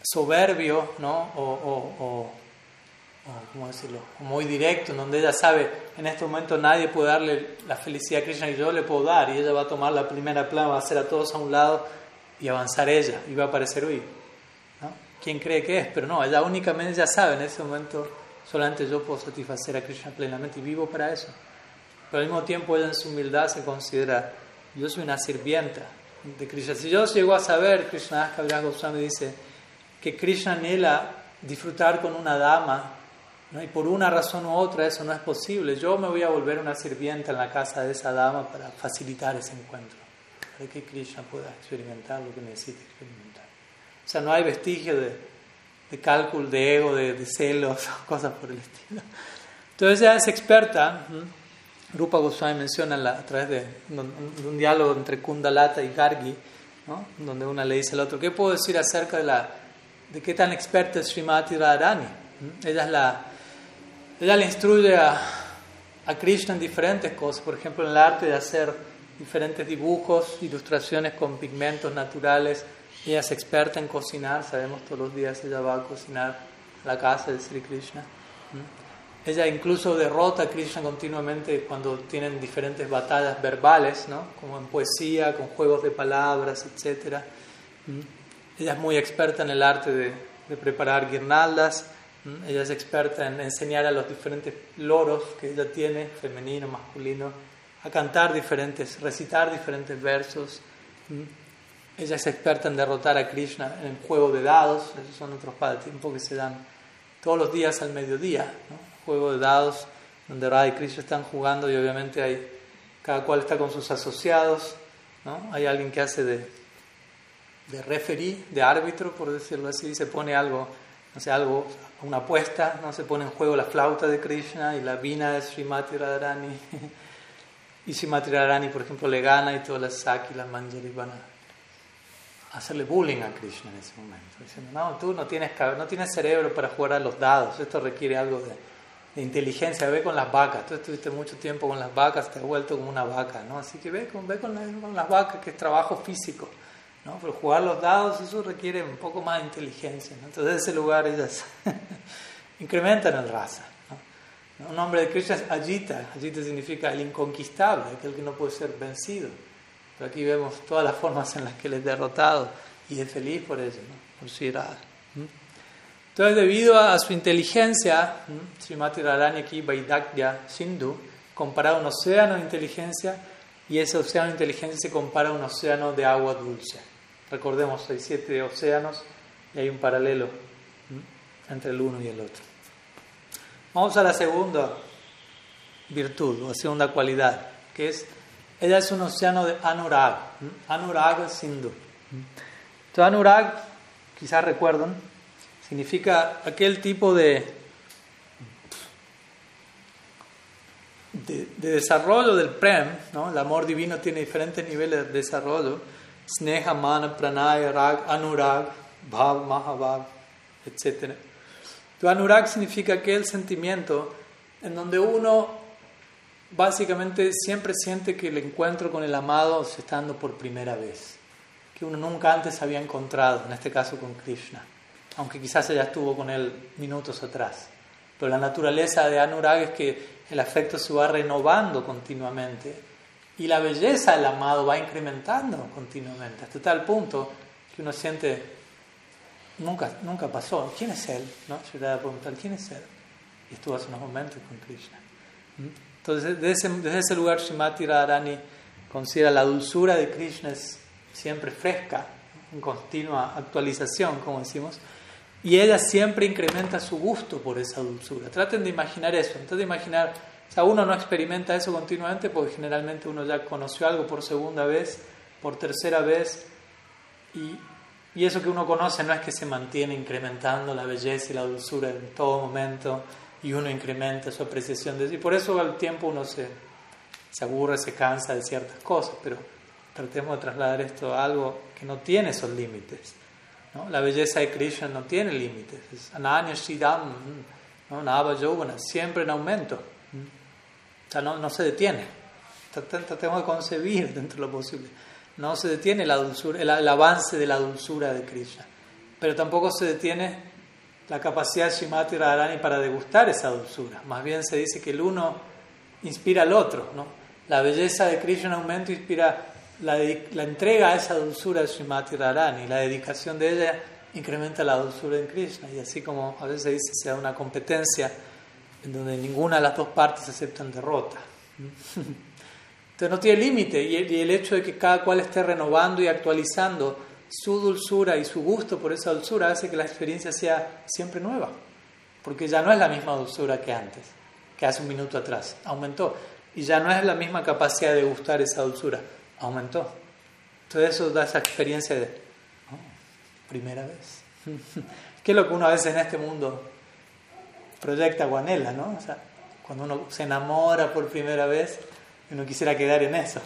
soberbio, ¿no? o, o, ¿cómo decirlo? muy directo, en donde ella sabe, en este momento nadie puede darle la felicidad a Krishna y yo le puedo dar, y ella va a tomar la primera plana, va a hacer a todos a un lado y avanzar ella, y va a aparecer hoy. ¿no? ¿Quién cree que es? Pero no, ella únicamente ya sabe, en ese momento solamente yo puedo satisfacer a Krishna plenamente y vivo para eso. Pero al mismo tiempo ella en su humildad se considera, yo soy una sirvienta de Krishna. Si yo llego a saber, Krishna Goswami dice, que Krishna anhela disfrutar con una dama, ¿no? y por una razón u otra eso no es posible, yo me voy a volver una sirvienta en la casa de esa dama para facilitar ese encuentro, para que Krishna pueda experimentar lo que necesita experimentar. O sea, no hay vestigio de, de cálculo, de ego, de, de celos, cosas por el estilo. Entonces ella es experta. Rupa Goswami menciona a través de, un diálogo entre Kundalata y Gargi, donde una le dice al otro, ¿qué puedo decir acerca de, la, de qué tan experta es Srimati Radharani? Ella, es la, ella le instruye a, a Krishna en diferentes cosas, por ejemplo en el arte de hacer diferentes dibujos, ilustraciones con pigmentos naturales. Ella es experta en cocinar, sabemos todos los días ella va a cocinar la casa de Sri Krishna. ¿Mm? Ella incluso derrota a Krishna continuamente cuando tienen diferentes batallas verbales, ¿no? como en poesía, con juegos de palabras, etc. ¿Mm? Ella es muy experta en el arte de, de preparar guirnaldas. Ella es experta en enseñar a los diferentes loros que ella tiene, femenino, masculino, a cantar diferentes, recitar diferentes versos. ¿Mm? Ella es experta en derrotar a Krishna en el juego de dados. Esos son otros pasatiempos que se dan todos los días al mediodía. ¿no? juego de dados donde Radha y Krishna están jugando y obviamente hay, cada cual está con sus asociados, ¿no? Hay alguien que hace de, de referee, de árbitro, por decirlo así, se pone algo, no algo, una apuesta, ¿no? Se pone en juego la flauta de Krishna y la vina de Srimati Radharani. y Srimati Radharani, por ejemplo, le gana y todas las Saki y las Manjari van a hacerle bullying a Krishna en ese momento. Diciendo, no, tú no tienes, no tienes cerebro para jugar a los dados, esto requiere algo de inteligencia, ve con las vacas. Tú estuviste mucho tiempo con las vacas, te has vuelto como una vaca, ¿no? Así que ve con, ve con, las vacas, que es trabajo físico, ¿no? Pero jugar los dados, eso requiere un poco más de inteligencia, ¿no? Entonces, en ese lugar ellas incrementan el raza. Un nombre de Krishna es Ajita. Ajita significa el inconquistable, aquel que no puede ser vencido. Pero aquí vemos todas las formas en las que él es derrotado y es feliz por ello, ¿no? Por su irada. Entonces, debido a su inteligencia, Srimati Radhani aquí, Vaidakya Sindhu, compara un océano de inteligencia y ese océano de inteligencia se compara a un océano de agua dulce. Recordemos, hay siete océanos y hay un paralelo entre el uno y el otro. Vamos a la segunda virtud o segunda cualidad, que es, ella es un océano de Anurag, Anurag Sindhu. Entonces, Anurag, quizás recuerdan, Significa aquel tipo de, de, desarrollo del prem, ¿no? el amor divino tiene diferentes niveles de desarrollo, sneha, mana, pranaya, rag, anurag, bhav, mahabhav, etc. Tu anurag significa aquel sentimiento en donde uno básicamente siempre siente que el encuentro con el amado se está dando por primera vez, que uno nunca antes había encontrado, en este caso con Krishna aunque quizás ella estuvo con él minutos atrás. Pero la naturaleza de Anurag es que el afecto se va renovando continuamente y la belleza del amado va incrementando continuamente, hasta tal punto que uno siente, nunca, nunca pasó, ¿quién es él? ¿No? Yo le preguntar, ¿quién es él? Y estuvo hace unos momentos con Krishna. Entonces, desde ese, lugar, Shimati Radharani considera la dulzura de Krishna es siempre fresca, en continua actualización, como decimos, y ella siempre incrementa su gusto por esa dulzura. Traten de imaginar eso, traten de imaginar, o sea, uno no experimenta eso continuamente porque generalmente uno ya conoció algo por segunda vez, por tercera vez, y, y eso que uno conoce no es que se mantiene incrementando la belleza y la dulzura en todo momento, y uno incrementa su apreciación de. Y por eso al tiempo uno se, se aburre, se cansa de ciertas cosas, pero tratemos de trasladar esto a algo que no tiene esos límites. ¿no? La belleza de Krishna no tiene límites. Es Ananya Shidam, ¿no? Siempre en aumento. O sea, no, no se detiene. Tratemos de concebir dentro de lo posible. No se detiene la dulzura, el, el avance de la dulzura de Krishna. Pero tampoco se detiene la capacidad de Shimati Radharani para degustar esa dulzura. Más bien se dice que el uno inspira al otro. ¿no? La belleza de Krishna en aumento inspira la, entrega a esa dulzura de Shimati Radharani. La dedicación de ella incrementa la dulzura en Krishna. Y así como a veces se dice, se una competencia en donde ninguna de las dos partes aceptan derrota. Entonces no tiene límite y el hecho de que cada cual esté renovando y actualizando su dulzura y su gusto por esa dulzura hace que la experiencia sea siempre nueva, porque ya no es la misma dulzura que antes, que hace un minuto atrás, aumentó, y ya no es la misma capacidad de gustar esa dulzura, aumentó. Entonces eso da esa experiencia de oh, primera vez. ¿Qué es lo que uno a veces en este mundo proyecta o anhela, ¿no? O sea, cuando uno se enamora por primera vez, uno quisiera quedar en eso.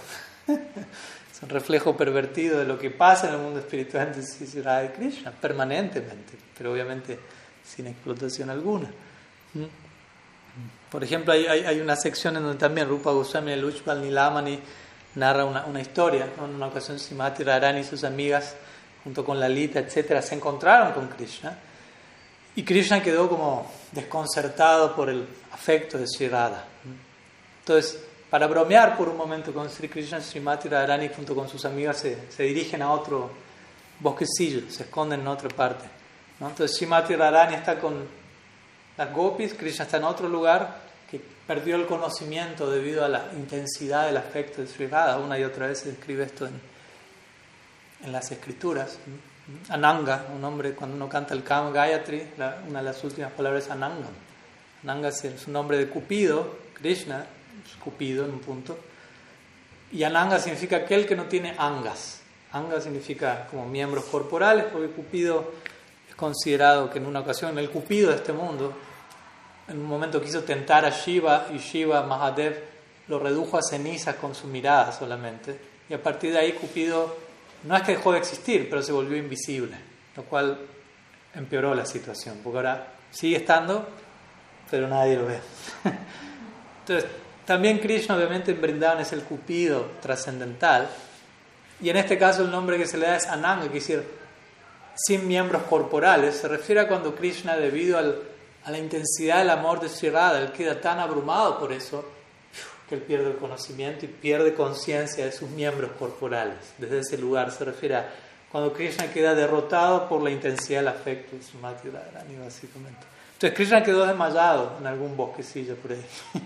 un reflejo pervertido de lo que pasa en el mundo espiritual de Radha Krishna, permanentemente, pero obviamente sin explotación alguna. ¿Mm? Por ejemplo, hay, hay, una sección en donde también Rupa Goswami, el Uchpal Nilamani, narra una, una historia. En una ocasión, Simati Radharani y sus amigas, junto con Lalita, etcétera, se encontraron con Krishna. Y Krishna quedó como desconcertado por el afecto de Sri Radha. Entonces, para bromear por un momento con Sri Krishna, Srimati Radharani junto con sus amigas se, se, dirigen a otro bosquecillo, se esconden en otra parte. ¿no? Entonces Srimati Radharani está con las gopis, Krishna está en otro lugar que perdió el conocimiento debido a la intensidad del afecto de Sri Radha. Una y otra vez se describe esto en las escrituras. Ananga, un nombre, cuando uno canta el Kama Gayatri, una de las últimas palabras es Ananga. Ananga es un nombre de Cupido, Krishna, Cupido en un punto. Y Ananga significa aquel que no tiene angas. Anga significa como miembros corporales, porque Cupido es considerado que en una ocasión, el Cupido de este mundo, en un momento quiso tentar a Shiva y Shiva, Mahadev, lo redujo a cenizas con su mirada solamente. Y a partir de ahí Cupido no es que dejó de existir, pero se volvió invisible, lo cual empeoró la situación, porque ahora sigue estando, pero nadie lo ve. Entonces, también Krishna obviamente en Brindavan es el cupido trascendental. Y en este caso el nombre que se le da es Ananga, que decir sin miembros corporales. Se refiere a cuando Krishna, debido a la intensidad del amor de Sri Radha, él queda tan abrumado por eso que él pierde el conocimiento y pierde conciencia de sus miembros corporales. Desde ese lugar se refiere a cuando Krishna queda derrotado por la intensidad del afecto Radharani, básicamente. Entonces Krishna quedó desmayado en algún bosquecillo por ahí.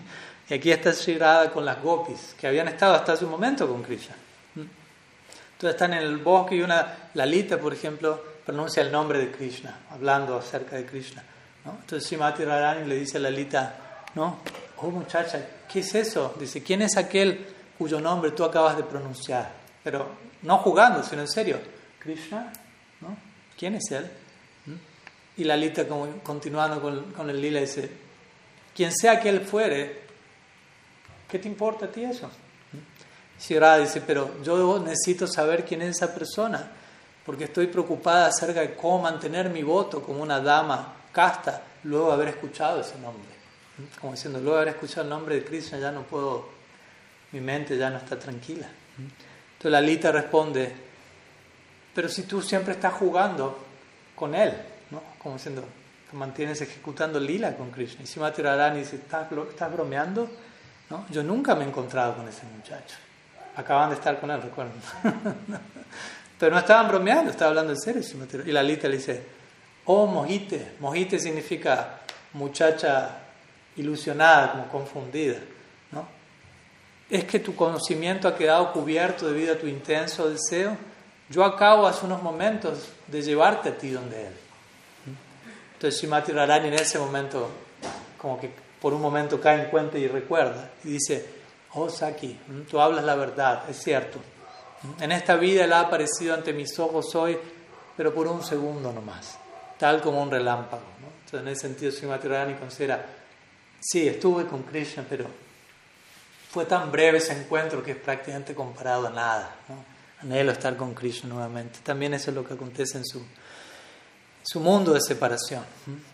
Y aquí está Sri con las gopis, que habían estado hasta hace un momento con Krishna. Entonces están en el bosque y una Lalita, por ejemplo, pronuncia el nombre de Krishna, hablando acerca de Krishna. ¿no? Entonces Srimati Radharani le dice a Lalita, ¿no? Oh muchacha, ¿qué es eso? Dice, ¿quién es aquel cuyo nombre tú acabas de pronunciar? Pero no jugando, sino en serio. Krishna, ¿no? ¿Quién es él? Y Lalita, como, continuando con, con el lila, dice, quien sea que él fuere, ¿Qué te importa a ti eso? Shira dice, pero yo necesito saber quién es esa persona, porque estoy preocupada acerca de cómo mantener mi voto como una dama casta luego de haber escuchado ese nombre. Como diciendo, luego de haber escuchado el nombre de Krishna ya no puedo, mi mente ya no está tranquila. Entonces la Lita responde, pero si tú siempre estás jugando con él, ¿no? como diciendo, te mantienes ejecutando lila con Krishna. Y si Radharani dice, ¿estás, ¿estás bromeando? Yo nunca me he encontrado con ese muchacho. Acaban de estar con él, recuerden. Pero no estaban bromeando, estaba hablando en serio. Y la Lita le dice, oh, mojite. Mojite significa muchacha ilusionada, como confundida. ¿no? Es que tu conocimiento ha quedado cubierto debido a tu intenso deseo. Yo acabo hace unos momentos de llevarte a ti donde Él. Entonces Shimati Rarani en ese momento, como que por un momento cae en cuenta y recuerda y dice, oh Saki, tú hablas la verdad, es cierto. En esta vida Él ha aparecido ante mis ojos hoy, pero por un segundo nomás, tal como un relámpago. Entonces en ese sentido Shimati Rarani considera, sí, estuve con Krishna, pero fue tan breve ese encuentro que es prácticamente comparado a nada. Anhelo estar con Krishna nuevamente. También eso es lo que acontece en su, su mundo de separación.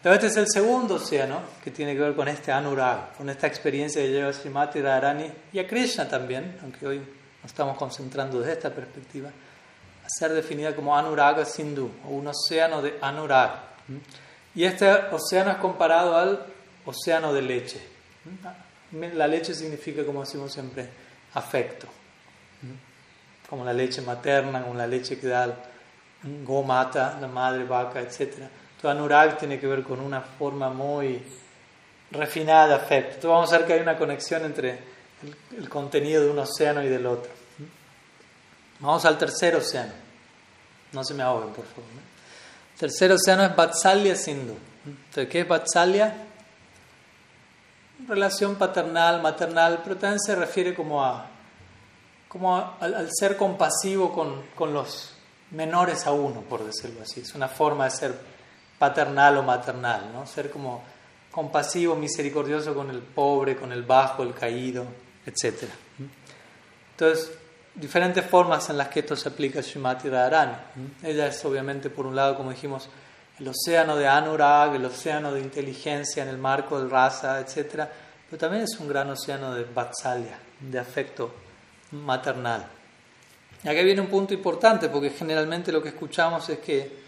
Pero este es el segundo océano que tiene que ver con este anurag, con esta experiencia que lleva Srimati Radharani y a Krishna también, aunque hoy nos estamos concentrando desde esta perspectiva, a ser definida como anuraga sindhu, o un océano de anurag. Y este océano es comparado al océano de leche. La leche significa, como decimos siempre, afecto, como la leche materna, como la leche que da Gomata, la madre vaca, etc. Todo anurag tiene que ver con una forma muy refinada de afecto. Entonces vamos a ver que hay una conexión entre el, contenido de un océano y del otro. Vamos al tercer océano. No se me ahoguen, por favor. El tercer océano es Vatsalya Sindhu. Entonces, ¿qué es Vatsalya? Relación paternal, maternal, pero también se refiere como a como al, ser compasivo con, con los menores a uno, por decirlo así. Es una forma de ser paternal o maternal, ¿no? Ser como compasivo, misericordioso con el pobre, con el bajo, el caído, etc. Entonces, diferentes formas en las que esto se aplica a Shrimati Radharani. Ella es obviamente, por un lado, como dijimos, el océano de Anurag, el océano de inteligencia en el marco del rasa, etc. Pero también es un gran océano de Vatsalya, de afecto maternal. Y aquí viene un punto importante, porque generalmente lo que escuchamos es que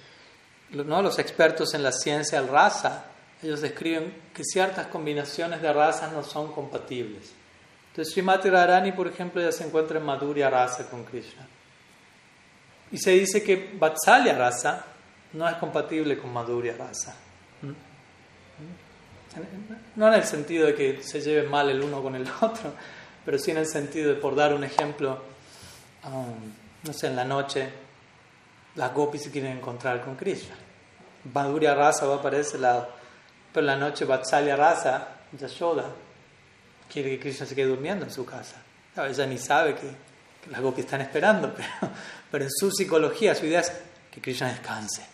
¿no? los expertos en la ciencia del raza, ellos describen que ciertas combinaciones de razas no son compatibles. Entonces, Srimati Radharani, por ejemplo, ya se encuentra en Madhurya raza con Krishna. Y se dice que Vatsalya raza no es compatible con Madhurya raza. ¿Mm? No en el sentido de que se lleven mal el uno con el otro, pero sí en el sentido de, por dar un ejemplo, Um, no sé, en la noche las gopis se quieren encontrar con Krishna. Madhurya Rasa va para ese lado. Pero en la noche Vatsalya Rasa, Yashoda, quiere que Krishna se quede durmiendo en su casa. ella ni sabe que, las gopis están esperando, pero, pero, en su psicología, su idea es que Krishna descanse.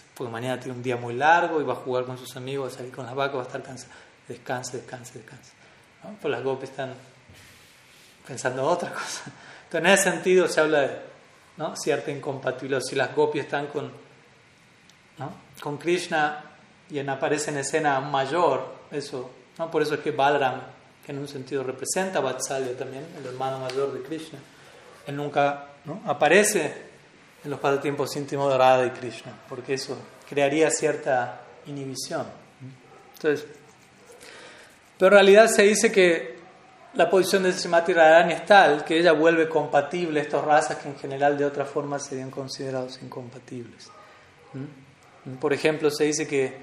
¿No? Porque mañana tiene un día muy largo y va a jugar con sus amigos, va a salir con las vacas, va a estar cansado. Descanse, descanse, descanse. ¿no? Pues las gopis están pensando otra cosa en ese sentido se habla de ¿no? cierta incompatibilidad. Si las gopis están con, con Krishna y en, aparece en escena mayor, eso, ¿no? por eso es que Balram, que en un sentido representa a Vatsalya también, el hermano mayor de Krishna, él nunca aparece en los pasatiempos íntimos de Radha y Krishna, porque eso crearía cierta inhibición. Entonces, pero en realidad se dice que la posición de Srimati Radharani es tal que ella vuelve compatible estas razas que en general de otra forma serían considerados incompatibles. ¿Mm? Por ejemplo, se dice que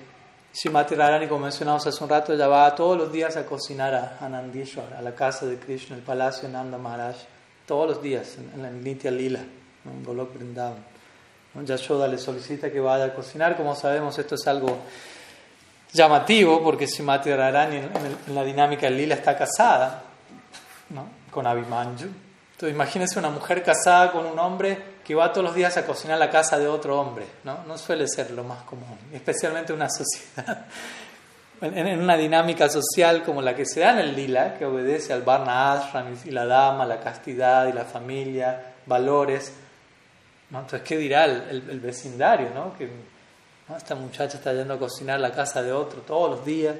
Srimati Radharani, como mencionamos hace un rato, ella va todos los días a cocinar a Anandishwar, a la casa de Krishna, el palacio de Nanda Maharaj, todos los días en la Nitya Lila, en Golok Vrindavan. Yashoda le solicita que vaya a cocinar, como sabemos esto es algo llamativo porque Srimati Radharani en, la dinámica Lila está casada, ¿no? con Abhimanyu. Entonces imagínense una mujer casada con un hombre que va todos los días a cocinar la casa de otro hombre. No, no suele ser lo más común, especialmente en una sociedad, en, una dinámica social como la que se da en el lila, que obedece al Varna Ashram y la dama, la castidad y la familia, valores. ¿No? Entonces, ¿qué dirá el, vecindario? ¿no? Que esta muchacha está yendo a cocinar la casa de otro todos los días.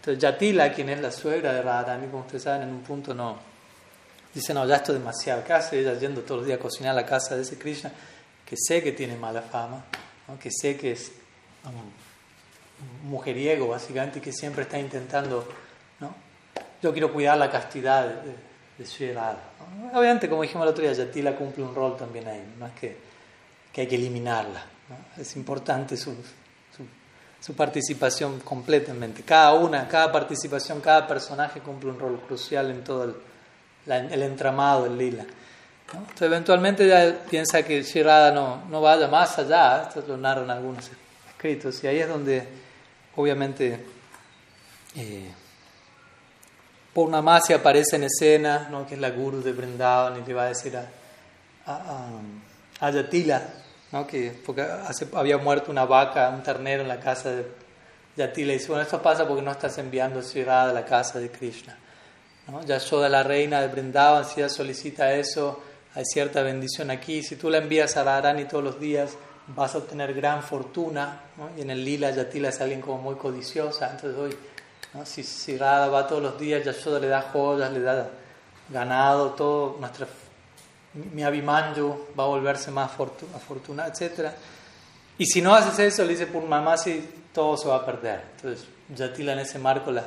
Entonces, Yatila, quien es la suegra de Radharani, como ustedes saben, en un punto no Dice, no, ya esto es demasiado. ¿Qué ella yendo todos los días a cocinar la casa de ese Krishna? Que sé que tiene mala fama, que sé que es un mujeriego, básicamente, que siempre está intentando, ¿no? Yo quiero cuidar la castidad de, de Sri Obviamente, como dijimos el otro día, Yatila cumple un rol también ahí, no es que, hay que eliminarla. Es importante su, su participación completamente. Cada una, cada participación, cada personaje cumple un rol crucial en todo el, entramado del lila. Entonces, eventualmente ya piensa que Shirada no, no vaya más allá, esto lo narran algunos escritos, y ahí es donde obviamente eh, Purnamasi aparece en escena, ¿no? que es la guru de Vrindavan, y le va a decir a, a, a, Yatila, ¿no? que porque había muerto una vaca, un ternero en la casa de Yatila, y dice, bueno, esto pasa porque no estás enviando Shirada a la casa de Krishna. ¿no? Yashoda, la reina de Vrindavan, si ella solicita eso, hay cierta bendición aquí. Si tú la envías a Radharani todos los días, vas a obtener gran fortuna. Y en el lila, Yatila es alguien como muy codiciosa. Entonces, hoy, si, si Radha va todos los días, Yashoda le da joyas, le da ganado, todo. Nuestra, mi Abhimanyu va a volverse más afortunada, etc. Y si no haces eso, le dice si todo se va a perder. Entonces, Yatila en ese marco la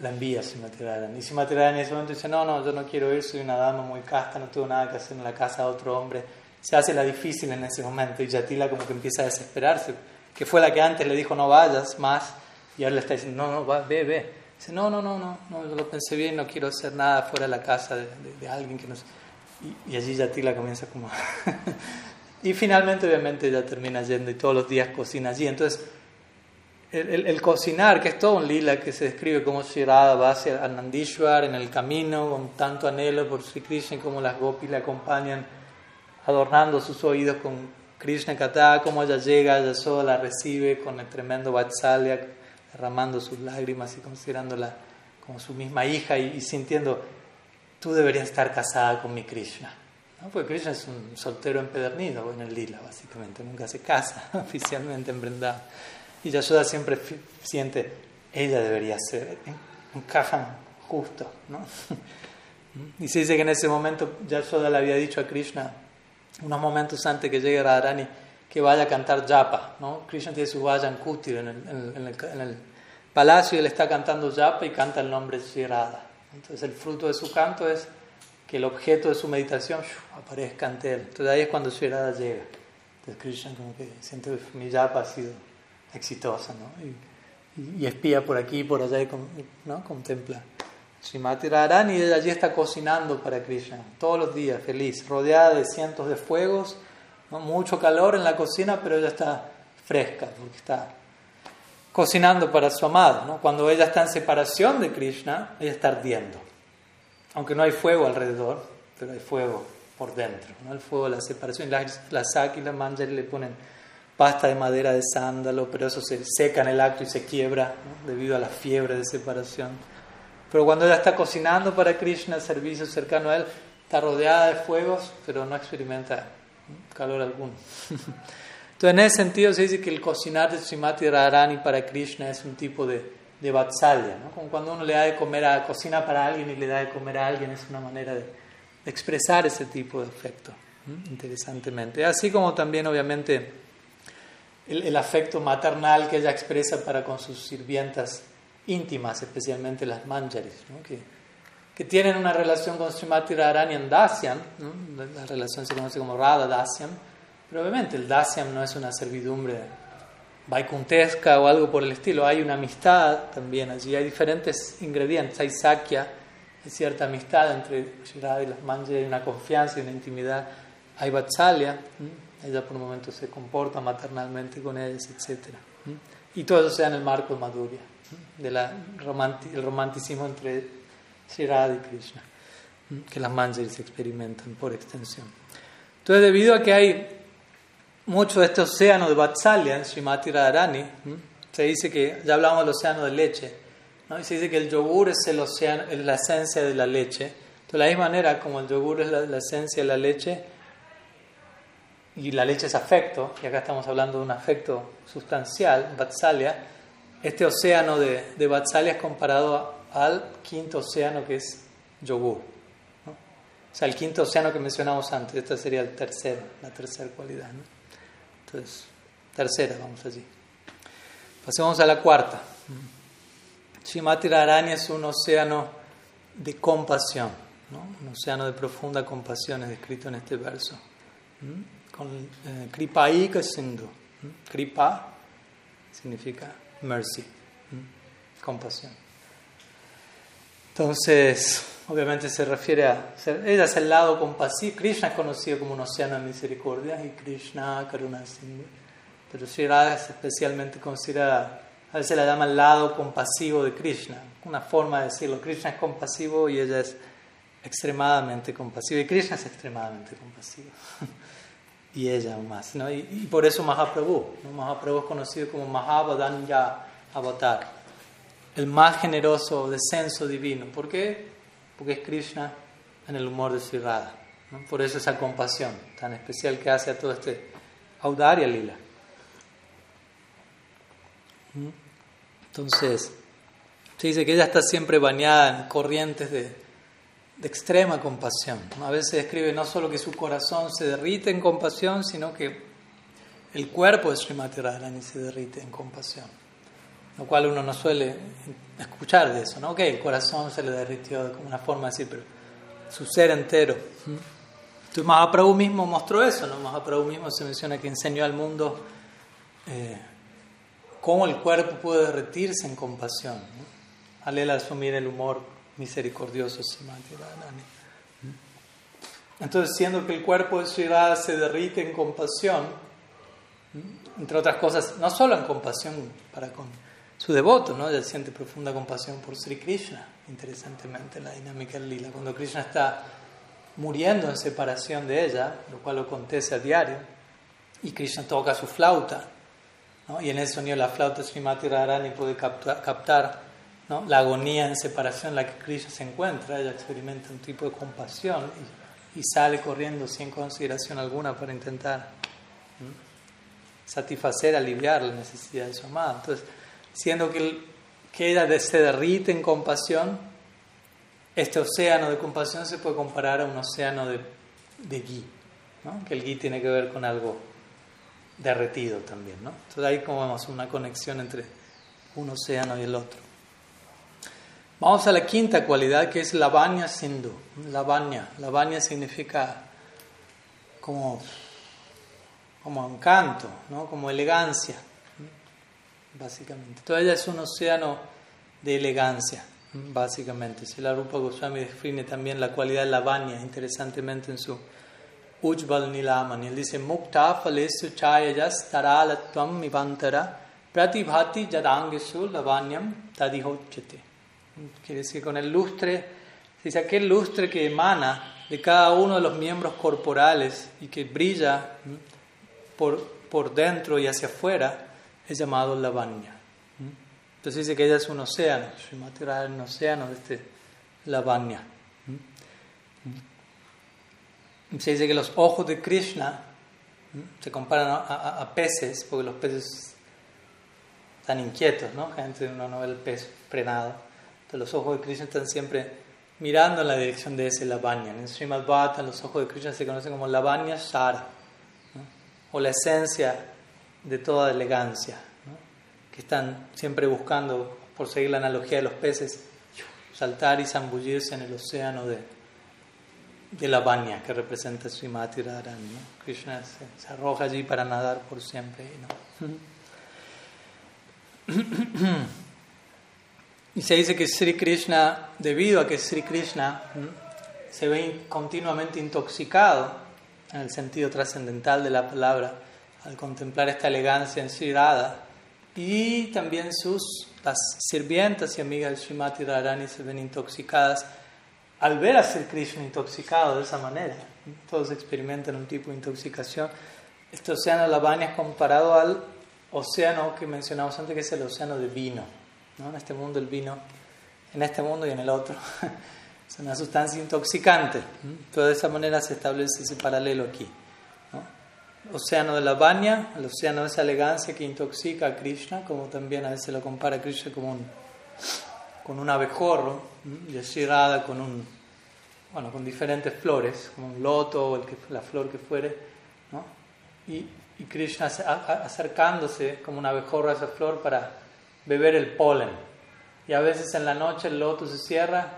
la envía a Simatirayana. Y Simatirayana en ese momento dice, no, no, yo no quiero ir, soy una dama muy casta, no tengo nada que hacer en la casa de otro hombre. Se hace la difícil en ese momento y Yatila como que empieza a desesperarse, que fue la que antes le dijo no vayas más y ahora le está diciendo, no, no, va, ve, ve. Dice, no, no, no, no, no, yo lo pensé bien, no quiero hacer nada fuera de la casa de, de, alguien que nos... Y, y allí Yatila comienza como... y finalmente obviamente ella termina yendo y todos los días cocina allí. Entonces el, cocinar, que es todo un lila que se describe como Shirada va hacia Nandishwar en el camino con tanto anhelo por Sri Krishna como las gopis le acompañan adornando sus oídos con Krishna Kata, como ella llega, ella sola la recibe con el tremendo Vatsalya, derramando sus lágrimas y considerándola como su misma hija y, sintiendo, tú deberías estar casada con mi Krishna. ¿no? Porque Krishna es un soltero empedernido en el lila, básicamente, nunca se casa oficialmente en y Yashoda siempre siente, ella debería ser, ¿eh? encajan justo. ¿no? y se dice que en ese momento Yashoda le había dicho a Krishna, unos momentos antes que llegue Radharani, que vaya a cantar japa. ¿no? Krishna tiene su vayan kutir en el, en, el, palacio y él está cantando japa y canta el nombre Shirada. Entonces el fruto de su canto es que el objeto de su meditación aparezca ante él. Entonces ahí es cuando Shirada llega. Entonces Krishna como que siente que mi japa ha sido exitosa, ¿no? Y, y, espía por aquí y por allá y ¿no? contempla. Srimati Radharani y allí está cocinando para Krishna, todos los días, feliz, rodeada de cientos de fuegos, ¿no? mucho calor en la cocina, pero ella está fresca porque está cocinando para su amado. ¿no? Cuando ella está en separación de Krishna, ella está ardiendo. Aunque no hay fuego alrededor, pero hay fuego por dentro. ¿no? El fuego de la separación. La, la Saki y la Manjari le ponen pasta de madera de sándalo, pero eso se seca en el acto y se quiebra debido a la fiebre de separación. Pero cuando ella está cocinando para Krishna, servicio cercano a él, está rodeada de fuegos, pero no experimenta calor alguno. Entonces, en ese sentido, se dice que el cocinar de Srimati Radharani para Krishna es un tipo de, de vatsalya, ¿no? como cuando uno le da de comer a cocina para alguien y le da de comer a alguien, es una manera de, de expresar ese tipo de afecto, interesantemente. Así como también, obviamente, el, afecto maternal que ella expresa para con sus sirvientas íntimas, especialmente las manjaris, que, que, tienen una relación con Srimati Radharani en Dasyam, la, relación se conoce como Radha Dasyam, pero obviamente el Dasyam no es una servidumbre vaikuntesca o algo por el estilo, hay una amistad también allí, hay diferentes ingredientes, hay sakya, hay cierta amistad entre Shirada y las manjaris, hay una confianza y una intimidad, hay vatsalya, ella por un momento se comporta maternalmente con ellas, etc. Y todo eso sea en el marco de Madhurya, del el romanticismo entre Sri y Krishna, que las manjaris experimentan por extensión. Entonces, debido a que hay mucho de este océano de Vatsalya en Srimati Radharani, se dice que, ya hablamos del océano de leche, ¿no? y se dice que el yogur es, el océano, es la esencia de la leche. De la misma manera como el yogur es la esencia de la leche, y la leche es afecto, y acá estamos hablando de un afecto sustancial, Vatsalya, este océano de, de Vatsalya es comparado al quinto océano que es yogur. O sea, el quinto océano que mencionamos antes, esta sería el tercero, la tercera cualidad. Entonces, tercera, vamos allí. Pasemos a la cuarta. Shimati Rarani es un océano de compasión, un océano de profunda compasión, es descrito en este verso con eh, Sindhu. Kripa significa mercy, compasión. Entonces, obviamente se refiere a, ella es el lado compasivo, Krishna es conocido como un océano de misericordia y Krishna Karuna Sindhu, pero Sri Radha es especialmente considerada, a veces la llama el lado compasivo de Krishna, una forma de decirlo, Krishna es compasivo y ella es extremadamente compasiva y Krishna es extremadamente compasivo. y ella aún más. ¿no? Y, por eso Mahaprabhu. ¿no? Mahaprabhu es conocido como Mahabadanya Avatar, el más generoso descenso divino. ¿Por qué? Porque es Krishna en el humor de su Radha. Por eso esa compasión tan especial que hace a todo este Audaria Lila. ¿Mm? Entonces, se dice que ella está siempre bañada en corrientes de, de extrema compasión. A veces escribe no solo que su corazón se derrite en compasión, sino que el cuerpo de Srimati Radharani se derrite en compasión. Lo cual uno no suele escuchar de eso, ¿no? Ok, el corazón se le derritió como una forma de decir, pero su ser entero. Entonces Mahaprabhu mismo mostró eso, ¿no? Mahaprabhu mismo se menciona que enseñó al mundo eh, cómo el cuerpo puede derretirse en compasión, ¿no? al él asumir el humor misericordioso Entonces, siendo que el cuerpo de Sri se derrite en compasión, entre otras cosas, no solo en compasión para con su devoto, ¿no? Él siente profunda compasión por Sri Krishna, interesantemente, la dinámica del lila. Cuando Krishna está muriendo en separación de ella, lo cual acontece a diario, y Krishna toca su flauta, ¿no? y en ese sonido la flauta Srimati Radharani puede captar la agonía en separación en la que Krishna se encuentra, ella experimenta un tipo de compasión y, sale corriendo sin consideración alguna para intentar satisfacer, aliviar la necesidad de su amada. Entonces, siendo que, que ella se derrite en compasión, este océano de compasión se puede comparar a un océano de, de gui, que el gui tiene que ver con algo derretido también. Entonces ahí como vemos una conexión entre un océano y el otro. Vamos a la quinta cualidad que es Lavanya Sindhu. Lavanya. Lavanya significa como, como encanto, ¿no? como elegancia, básicamente. Entonces ella es un océano de elegancia, básicamente. Si la Rupa Goswami define también la cualidad de Lavanya, interesantemente en su Ujbal Nilamani. Él dice, Mukta falesu chayayas taralatvam mivantara pratibhati jadangesu lavanyam tadihochete. Quiere decir, con el lustre, dice aquel lustre que emana de cada uno de los miembros corporales y que brilla por, por dentro y hacia afuera, es llamado lavanya. Entonces dice que ella es un océano, Srimati es un océano de este lavanya. Se dice que los ojos de Krishna se comparan a, peces, porque los peces están inquietos, ¿no? Gente no ve el pez frenado los ojos de Krishna están siempre mirando en la dirección de ese Lavanya. En Srimad Bhata, los ojos de Krishna se conocen como Lavanya Shara, o la esencia de toda elegancia, que están siempre buscando, por seguir la analogía de los peces, saltar y zambullirse en el océano de, de Lavanya, que representa Srimati Radharani. Krishna se, arroja allí para nadar por siempre. Y se dice que Sri Krishna, debido a que Sri Krishna se ve continuamente intoxicado en el sentido trascendental de la palabra, al contemplar esta elegancia en y también sus las sirvientas y amigas de Srimati Radharani se ven intoxicadas al ver a Sri Krishna intoxicado de esa manera. Todos experimentan un tipo de intoxicación. Este océano Lavanya es comparado al océano que mencionamos antes, que es el océano de vino en este mundo el vino, en este mundo y en el otro, es una sustancia intoxicante. Pero de esa manera se establece ese paralelo aquí. Océano de la baña, el océano de esa elegancia que intoxica a Krishna, como también a veces lo compara Krishna como un, con un abejorro, y así con un, bueno, con diferentes flores, como un loto o la flor que fuere, y, y Krishna acercándose como un abejorro a esa flor para beber el polen. Y a veces en la noche el loto se cierra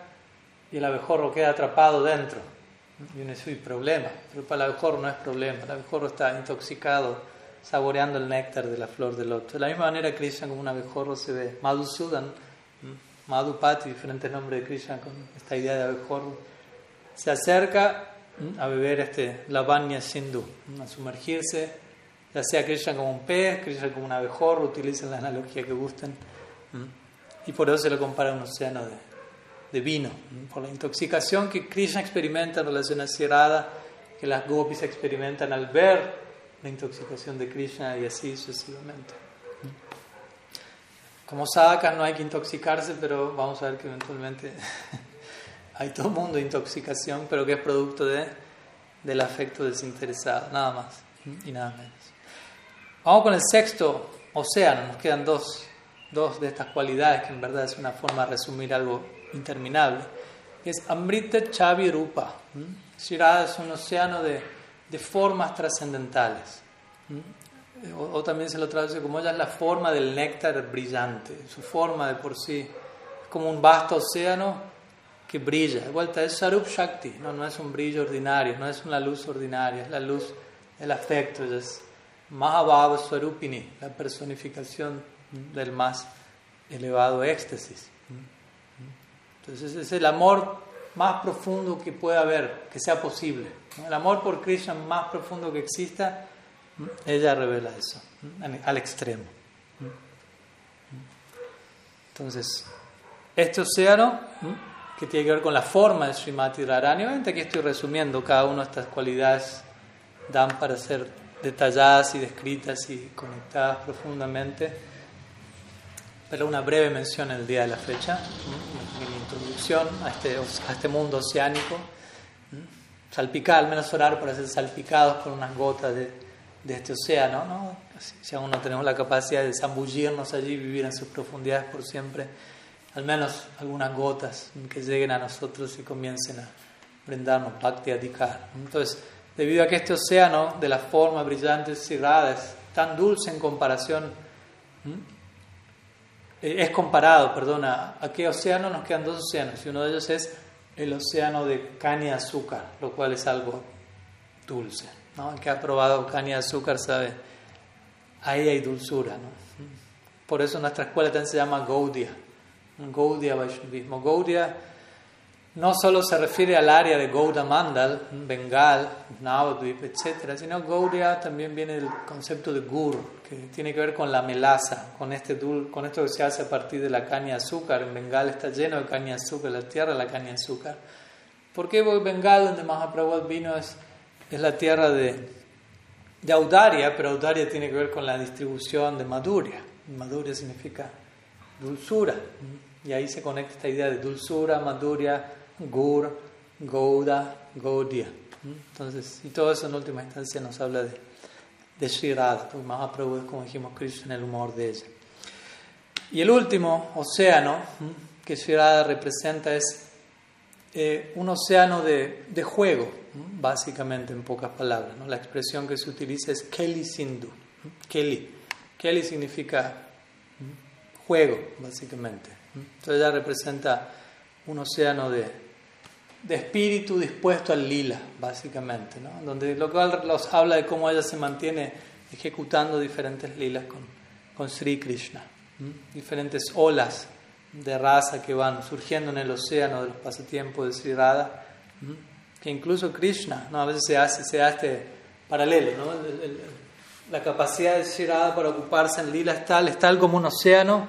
y el abejorro queda atrapado dentro. Y uno dice, problema. Pero para el abejorro no es problema. El abejorro está intoxicado saboreando el néctar de la flor del loto. De la misma manera, Krishna como un abejorro se ve. Madhusudan, Madhupati, diferentes nombres de Krishna con esta idea de abejorro, se acerca a beber este lavanya sindhu, a sumergirse, ya sea Krishna como un pez, Krishna como un abejorro, utilicen la analogía que gusten. Y por eso se lo compara a un océano de, de vino, por la intoxicación que Krishna experimenta en relación a Sierada, que las gopis experimentan al ver la intoxicación de Krishna y así sucesivamente. Como sadhakas no hay que intoxicarse, pero vamos a ver que eventualmente hay todo mundo intoxicación, pero que es producto de, del afecto desinteresado, nada más y nada menos. Vamos con el sexto océano, nos quedan dos, dos de estas cualidades que en verdad es una forma de resumir algo interminable, es Amrita Chavi Rupa. Shirada es un océano de, de formas trascendentales. O, también se lo traduce como ella es la forma del néctar brillante, su forma de por sí. Como un vasto océano que brilla. De vuelta, es Sarup Shakti, no, no es un brillo ordinario, no es una luz ordinaria, es la luz del afecto, es Mahabhava Swarupini, la personificación del más elevado éxtasis. Entonces es el amor más profundo que pueda haber, que sea posible. El amor por Krishna más profundo que exista, ella revela eso, al extremo. Entonces, este océano, que tiene que ver con la forma de Srimati Radharani, obviamente aquí estoy resumiendo, cada una de estas cualidades dan para ser detalladas y descritas y conectadas profundamente pero una breve mención en el día de la fecha, mi introducción a este, a este mundo oceánico, salpicar, al menos orar para ser salpicados con unas gotas de, de este océano, ¿no? si aún no tenemos la capacidad de zambullirnos allí, vivir en sus profundidades por siempre, al menos algunas gotas que lleguen a nosotros y comiencen a brindarnos bhakti adhikar. Entonces, debido a que este océano de las formas brillantes y raras tan dulce en comparación, eh, es comparado, perdona, a qué océano nos quedan dos océanos, y uno de ellos es el océano de caña de azúcar, lo cual es algo dulce. ¿no? El que ha probado caña de azúcar sabe, ahí hay dulzura. Por eso nuestra escuela también se llama Gaudia, Gaudia Vaishnavismo. Gaudia no solo se refiere al área de Gouda Mandal, Bengal, Navadvip, etc., sino Gaudia también viene del concepto de Gur, que tiene que ver con la melaza, con, este con esto que se hace a partir de la caña de azúcar. En Bengal está lleno de caña de azúcar, la tierra de la caña de azúcar. ¿Por qué Bengal, donde Mahaprabhu vino, es, es la tierra de, de Audaria, pero Audaria tiene que ver con la distribución de Maduria. Maduria significa dulzura. Y ahí se conecta esta idea de dulzura, Maduria, Gur, Gouda, Gaudia. Entonces, y todo eso en última instancia nos habla de, de Sri Radha, porque Mahaprabhu es, como dijimos, Krishna en el humor de ella. Y el último océano que Sri representa es eh, un océano de, de juego, básicamente en pocas palabras. La expresión que se utiliza es Keli Sindhu. Keli. Keli significa juego, básicamente. Entonces ella representa un océano de, de espíritu dispuesto al lila, básicamente, ¿no? donde lo cual nos habla de cómo ella se mantiene ejecutando diferentes lilas con, con Sri Krishna, diferentes olas de raza que van surgiendo en el océano de los pasatiempos de Sri Radha, que incluso Krishna, ¿no? a veces se hace, se hace este paralelo, ¿no? la capacidad de Sri Radha para ocuparse en lila es tal, es tal como un océano,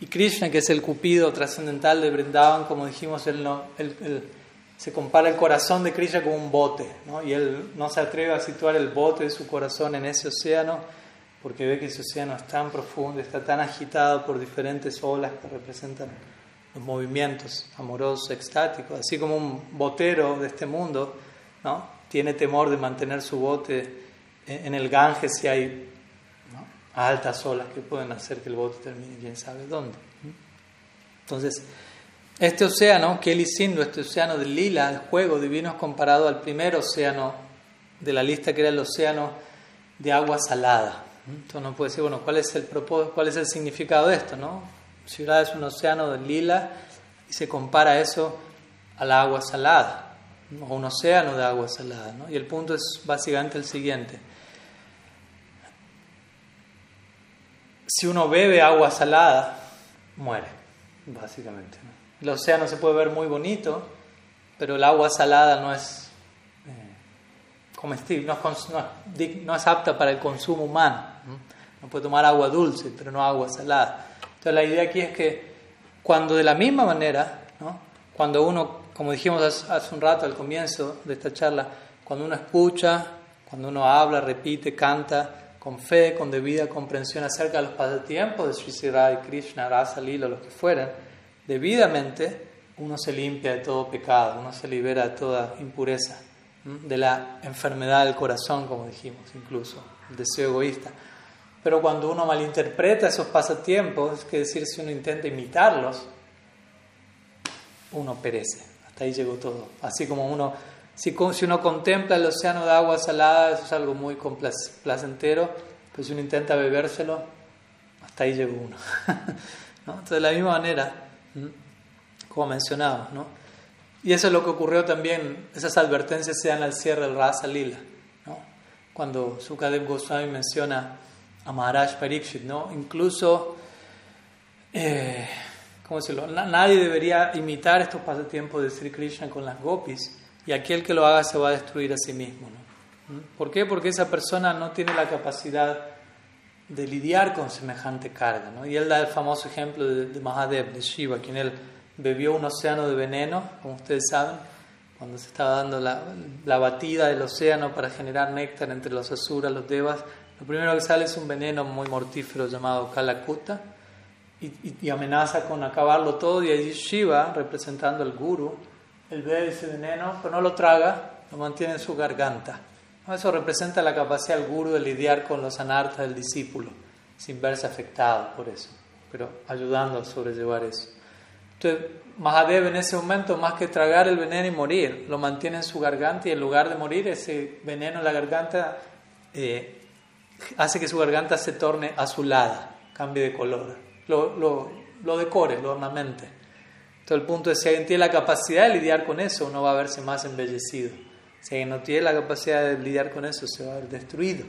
y Krishna, que es el cupido trascendental de Brindavan, como dijimos, él no, el se compara el corazón de Krishna con un bote, ¿no? y él no se atreve a situar el bote de su corazón en ese océano porque ve que ese océano es tan profundo, está tan agitado por diferentes olas que representan los movimientos amorosos, extáticos, así como un botero de este mundo ¿no? tiene temor de mantener su bote en el Ganges si hay altas olas que pueden hacer que el bote termine quién sabe dónde. Entonces, este océano, Kelly Sindhu, este océano de lila, el juego divino, es comparado al primer océano de la lista, que era el océano de agua salada. Entonces uno puede decir, bueno, ¿cuál es el cuál es el significado de esto? ¿no? Ciudad es un océano de lila y se compara eso al agua salada, o un océano de agua salada. ¿no? Y el punto es básicamente el siguiente. si uno bebe agua salada, muere, básicamente. El océano se puede ver muy bonito, pero el agua salada no es eh, comestible, no es, no es, apta para el consumo humano. ¿no? puede tomar agua dulce, pero no agua salada. Entonces la idea aquí es que cuando de la misma manera, ¿no? cuando uno, como dijimos hace un rato al comienzo de esta charla, cuando uno escucha, cuando uno habla, repite, canta, con fe, con debida comprensión acerca de los pasatiempos de Sri Sri Krishna, Rasa, Lila, los que fueran, debidamente uno se limpia de todo pecado, uno se libera de toda impureza, de la enfermedad del corazón, como dijimos, incluso, el deseo egoísta. Pero cuando uno malinterpreta esos pasatiempos, es decir, si uno intenta imitarlos, uno perece. Hasta ahí llegó todo. Así como uno si, uno contempla el océano de agua salada, eso es algo muy placentero, pues si uno intenta bebérselo, hasta ahí llegó uno. Entonces, de la misma manera, como mencionaba, ¿no? y eso es lo que ocurrió también, esas advertencias se dan al cierre del Rasa Lila, ¿no? cuando Sukadev Goswami menciona a Maharaj Parikshit, ¿no? incluso, eh, ¿cómo decirlo? nadie debería imitar estos pasatiempos de Sri Krishna con las gopis y aquel que lo haga se va a destruir a sí mismo. ¿no? ¿Mm? ¿Por qué? Porque esa persona no tiene la capacidad de lidiar con semejante carga. ¿no? Y él da el famoso ejemplo de, Mahadev, de Shiva, quien él bebió un océano de veneno, como ustedes saben, cuando se estaba dando la, la batida del océano para generar néctar entre los asuras, los devas. Lo primero que sale es un veneno muy mortífero llamado Kalakuta y, y amenaza con acabarlo todo. Y allí Shiva, representando al guru, él bebe ese veneno, pero no lo traga, lo mantiene en su garganta. Eso representa la capacidad del guru de lidiar con los anartas del discípulo, sin verse afectado por eso, pero ayudando a sobrellevar eso. Entonces, Mahadev en ese momento, más que tragar el veneno y morir, lo mantiene en su garganta y en lugar de morir, ese veneno en la garganta eh, hace que su garganta se torne azulada, cambie de color, lo, lo, lo decore, lo ornamente. Todo el punto es si alguien tiene la capacidad de lidiar con eso, uno va a verse más embellecido. Si no tiene la capacidad de lidiar con eso, se va a ver destruido.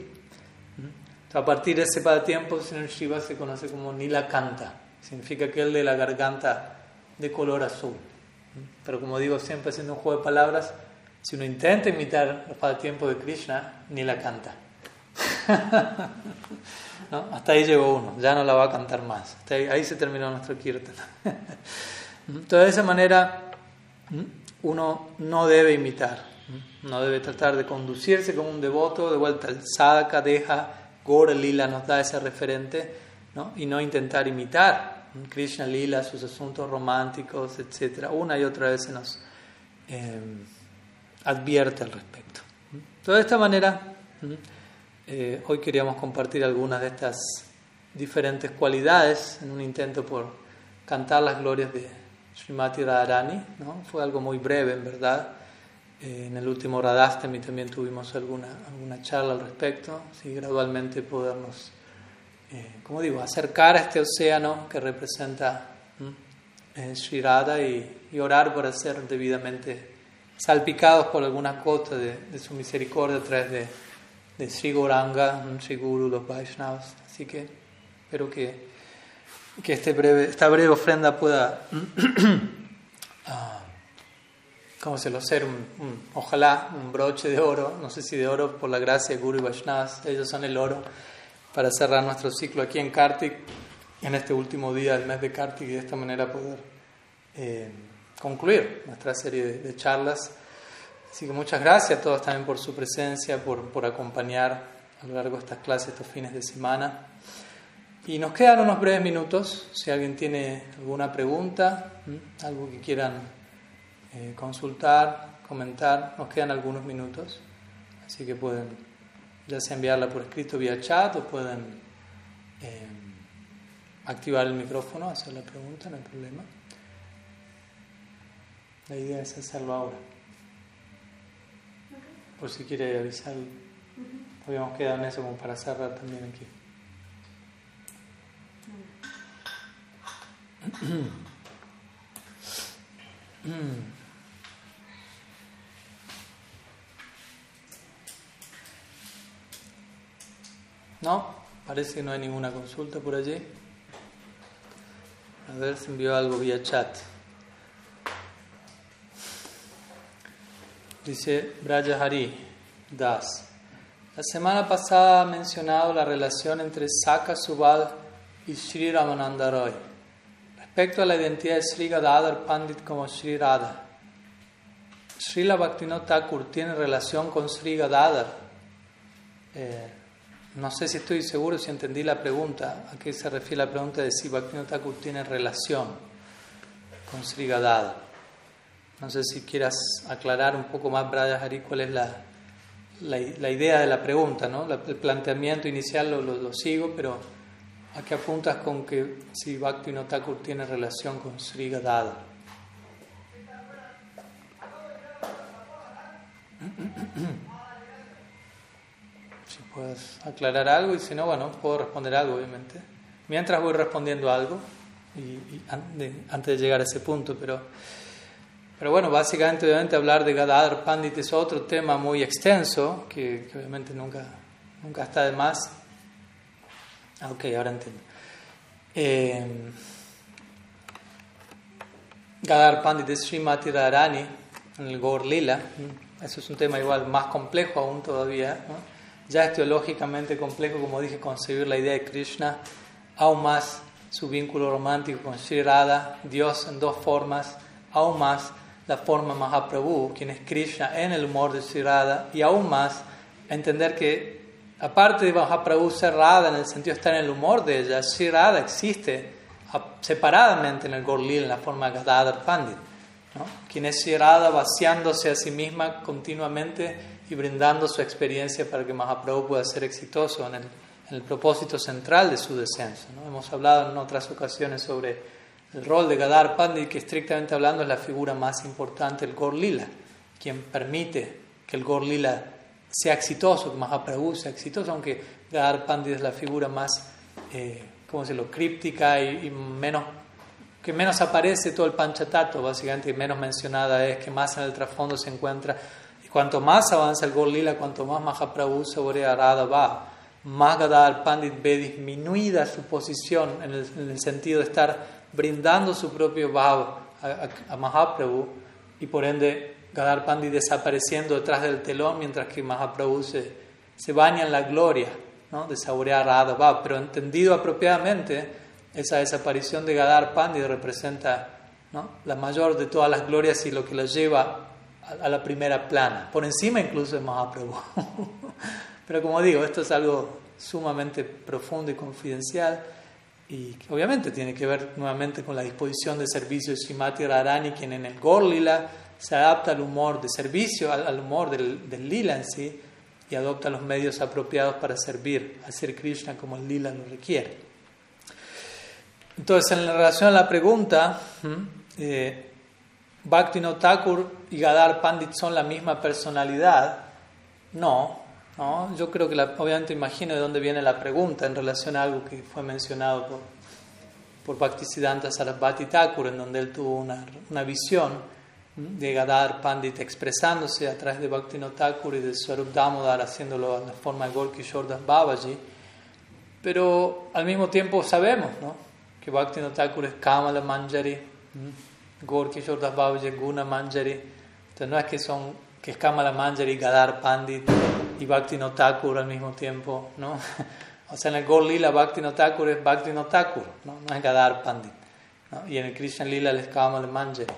¿Mm? a partir de ese tiempo, el señor Shiva se conoce como Nila Kanta. Significa que él de la garganta de color azul. ¿Mm? Pero como digo, siempre haciendo un juego de palabras, si uno intenta imitar el pasatiempo de Krishna, ni la canta. Hasta ahí llegó uno, ya no la va a cantar más. ahí, se terminó nuestro kirtan. Entonces, de esa manera, uno no debe imitar, no debe tratar de conducirse como un devoto, de vuelta el sadhaka, deja, Gora Lila nos da ese referente, ¿no? y no intentar imitar Krishna Lila, sus asuntos románticos, etc. Una y otra vez se nos eh, advierte al respecto. Entonces, de esta manera, eh, hoy queríamos compartir algunas de estas diferentes cualidades en un intento por cantar las glorias de Srimati Radharani, ¿no? fue algo muy breve en verdad. Eh, en el último Radhastami también tuvimos alguna, alguna charla al respecto, así gradualmente podernos, eh, como digo, acercar a este océano que representa eh, Sri Radha y, y, orar por ser debidamente salpicados por alguna cota de, de, su misericordia a través de, de Sri Goranga, Sri Guru, los Vaishnavas. Así que espero que que este breve, esta breve ofrenda pueda, ah, ¿cómo se lo ser? Un, ojalá un broche de oro, no sé si de oro por la gracia de Guru y Vaishnavas, ellos son el oro para cerrar nuestro ciclo aquí en Kartik, en este último día del mes de Kartik y de esta manera poder eh, concluir nuestra serie de, charlas. Así que muchas gracias a todos también por su presencia, por, por acompañar a lo largo de estas clases, estos fines de semana. Y nos quedan unos breves minutos, si alguien tiene alguna pregunta, algo que quieran eh, consultar, comentar, nos quedan algunos minutos, así que pueden ya sea enviarla por escrito vía chat o pueden eh, activar el micrófono, hacer la pregunta, no hay problema. La idea es hacerlo ahora. Por si quiere avisar, habíamos quedado en eso como para cerrar también aquí. ¿No? Parece que no hay ninguna consulta por allí. A ver si envió algo vía chat. Dice Braja Hari Das. La semana pasada ha mencionado la relación entre Saka Subal y Sri Ramananda Roy. Respecto a la identidad de Sri Gadadhar Pandit como Sri Radha, Srila Bhaktivinoda Thakur tiene relación con Sri Gadadhar. Eh, no sé si estoy seguro si entendí la pregunta. ¿A qué se refiere la pregunta de si Bhaktivinoda Thakur tiene relación con Sri Gadadhar? No sé si quieras aclarar un poco más, Brada Hari, cuál es la, la, idea de la pregunta, ¿no? el planteamiento inicial lo, lo, sigo, pero ¿a qué apuntas con que si Bhaktivinoda Thakur tiene relación con Sri Gadadhar? Puedes aclarar algo y si no, bueno, puedo responder algo, obviamente. Mientras voy respondiendo algo, y, antes de llegar a ese punto, pero, pero bueno, básicamente, obviamente, hablar de Gadadhar Pandit es otro tema muy extenso, que, obviamente nunca, nunca está de más. Ah, ok, ahora entiendo. Eh, Gadadhar Pandit es Srimati Radharani en el Gaur Lila. Eso es un tema igual más complejo aún todavía. Ya es teológicamente complejo, como dije, concebir la idea de Krishna, aún más su vínculo romántico con Sri Radha, Dios en dos formas, aún más la forma Mahaprabhu, quien es Krishna en el humor de Sri Radha, y aún más entender que, aparte de Mahaprabhu ser Radha en el sentido de estar en el humor de ella, Sri Radha existe separadamente en el Gorlil en la forma Gadadhar Pandit. Quien es Shirada vaciándose a sí misma continuamente y brindando su experiencia para que Mahaprabhu pueda ser exitoso en el, propósito central de su descenso. Hemos hablado en otras ocasiones sobre el rol de Gadar Pandit, que estrictamente hablando es la figura más importante del Gor Lila, quien permite que el Gor Lila sea exitoso, que Mahaprabhu sea exitoso, aunque Gadar Pandit es la figura más, eh, ¿cómo decirlo?, críptica y menos que menos aparece todo el panchatato, básicamente, menos mencionada es, que más en el trasfondo se encuentra. Cuanto más avanza el Gol cuanto más Mahaprabhu sobre Arada va, más Gadar Pandit ve disminuida su posición en el, sentido de estar brindando su propio Bhav a, Mahaprabhu y por ende Gadar Pandit desapareciendo detrás del telón mientras que Mahaprabhu se, se baña en la gloria ¿no? de saborear Radha Pero entendido apropiadamente, esa desaparición de Gadar Pandit representa ¿no? la mayor de todas las glorias y lo que la lleva a, la primera plana, por encima incluso de Mahaprabhu. Pero como digo, esto es algo sumamente profundo y confidencial y obviamente tiene que ver nuevamente con la disposición de servicio de Shimati Radharani, quien en el Gorlila se adapta al humor de servicio, al, humor del, del, lila en sí y adopta los medios apropiados para servir a Sri Krishna como el lila lo requiere. Entonces, en relación a la pregunta, eh, y Gadar Pandit son la misma personalidad. No, no, yo creo que obviamente imagino de dónde viene la pregunta en relación a algo que fue mencionado por, por Bhaktisiddhanta Sarasvati Thakur, en donde él tuvo una, una visión de Gadar Pandit expresándose a través de Bhakti Thakur y de Swarup Damodar, haciéndolo en la forma de Gorky Shordas Babaji. Pero al mismo tiempo sabemos, ¿no? que Bhakti Thakur es Kamala Manjari, Gaur Kishore Das Babaji es Guna Manjari. Entonces no es que son que es Kamala Manjari, Gadar Pandit y Bhakti Thakur al mismo tiempo, ¿no? O sea, en el Gaur Lila Bhakti Thakur es Bhakti Thakur, ¿no? no es Gadar Pandit. ¿no? Y en el Krishna Lila es Kamala Manjari,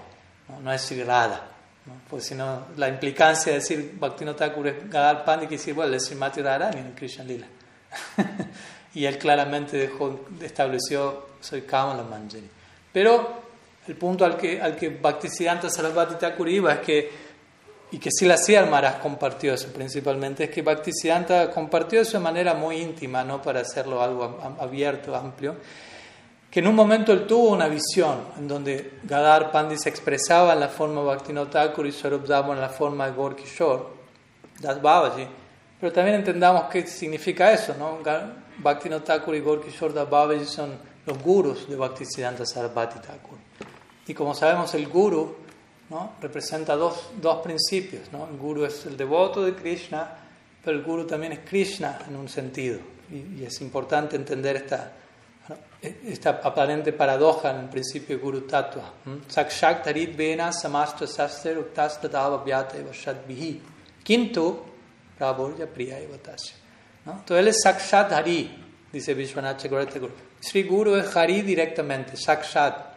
no, no es Sigrada. ¿no? Pues si no, la implicancia de decir Bhakti Thakur es Gadar Pandit, que decir, bueno, es Srimati Radharani en el Krishna Lila. y él claramente dejó, estableció soy Kamala Manjari. Pero el punto al que, al que Bhaktisiddhanta Sarasvati Thakur iba es que, y que Sila Maharaj compartió eso principalmente, es que Bhaktisiddhanta compartió eso de manera muy íntima, no para hacerlo algo abierto, amplio, que en un momento él tuvo una visión en donde Gadar Pandit se expresaba en la forma Bhaktivinoda Thakur y Swarup en la forma de Das Babaji, pero también entendamos qué significa eso, ¿no? Bhaktivinoda Thakur y Das Babaji son los gurus de Bhaktisiddhanta Sarabhati Thakur. Y como sabemos, el guru ¿no? representa dos, dos principios. ¿no? El guru es el devoto de Krishna, pero el guru también es Krishna en un sentido. y, es importante entender esta, esta aparente paradoja en el principio Guru Tattva. Sakshak tarit vena samasta saster uktastadava vyata eva shadvihi. Kintu praborya priya eva Entonces él es Sakshat Hari, dice Vishwanath Chakravarti Guru. Sri Guru es Hari directamente, Sakshat.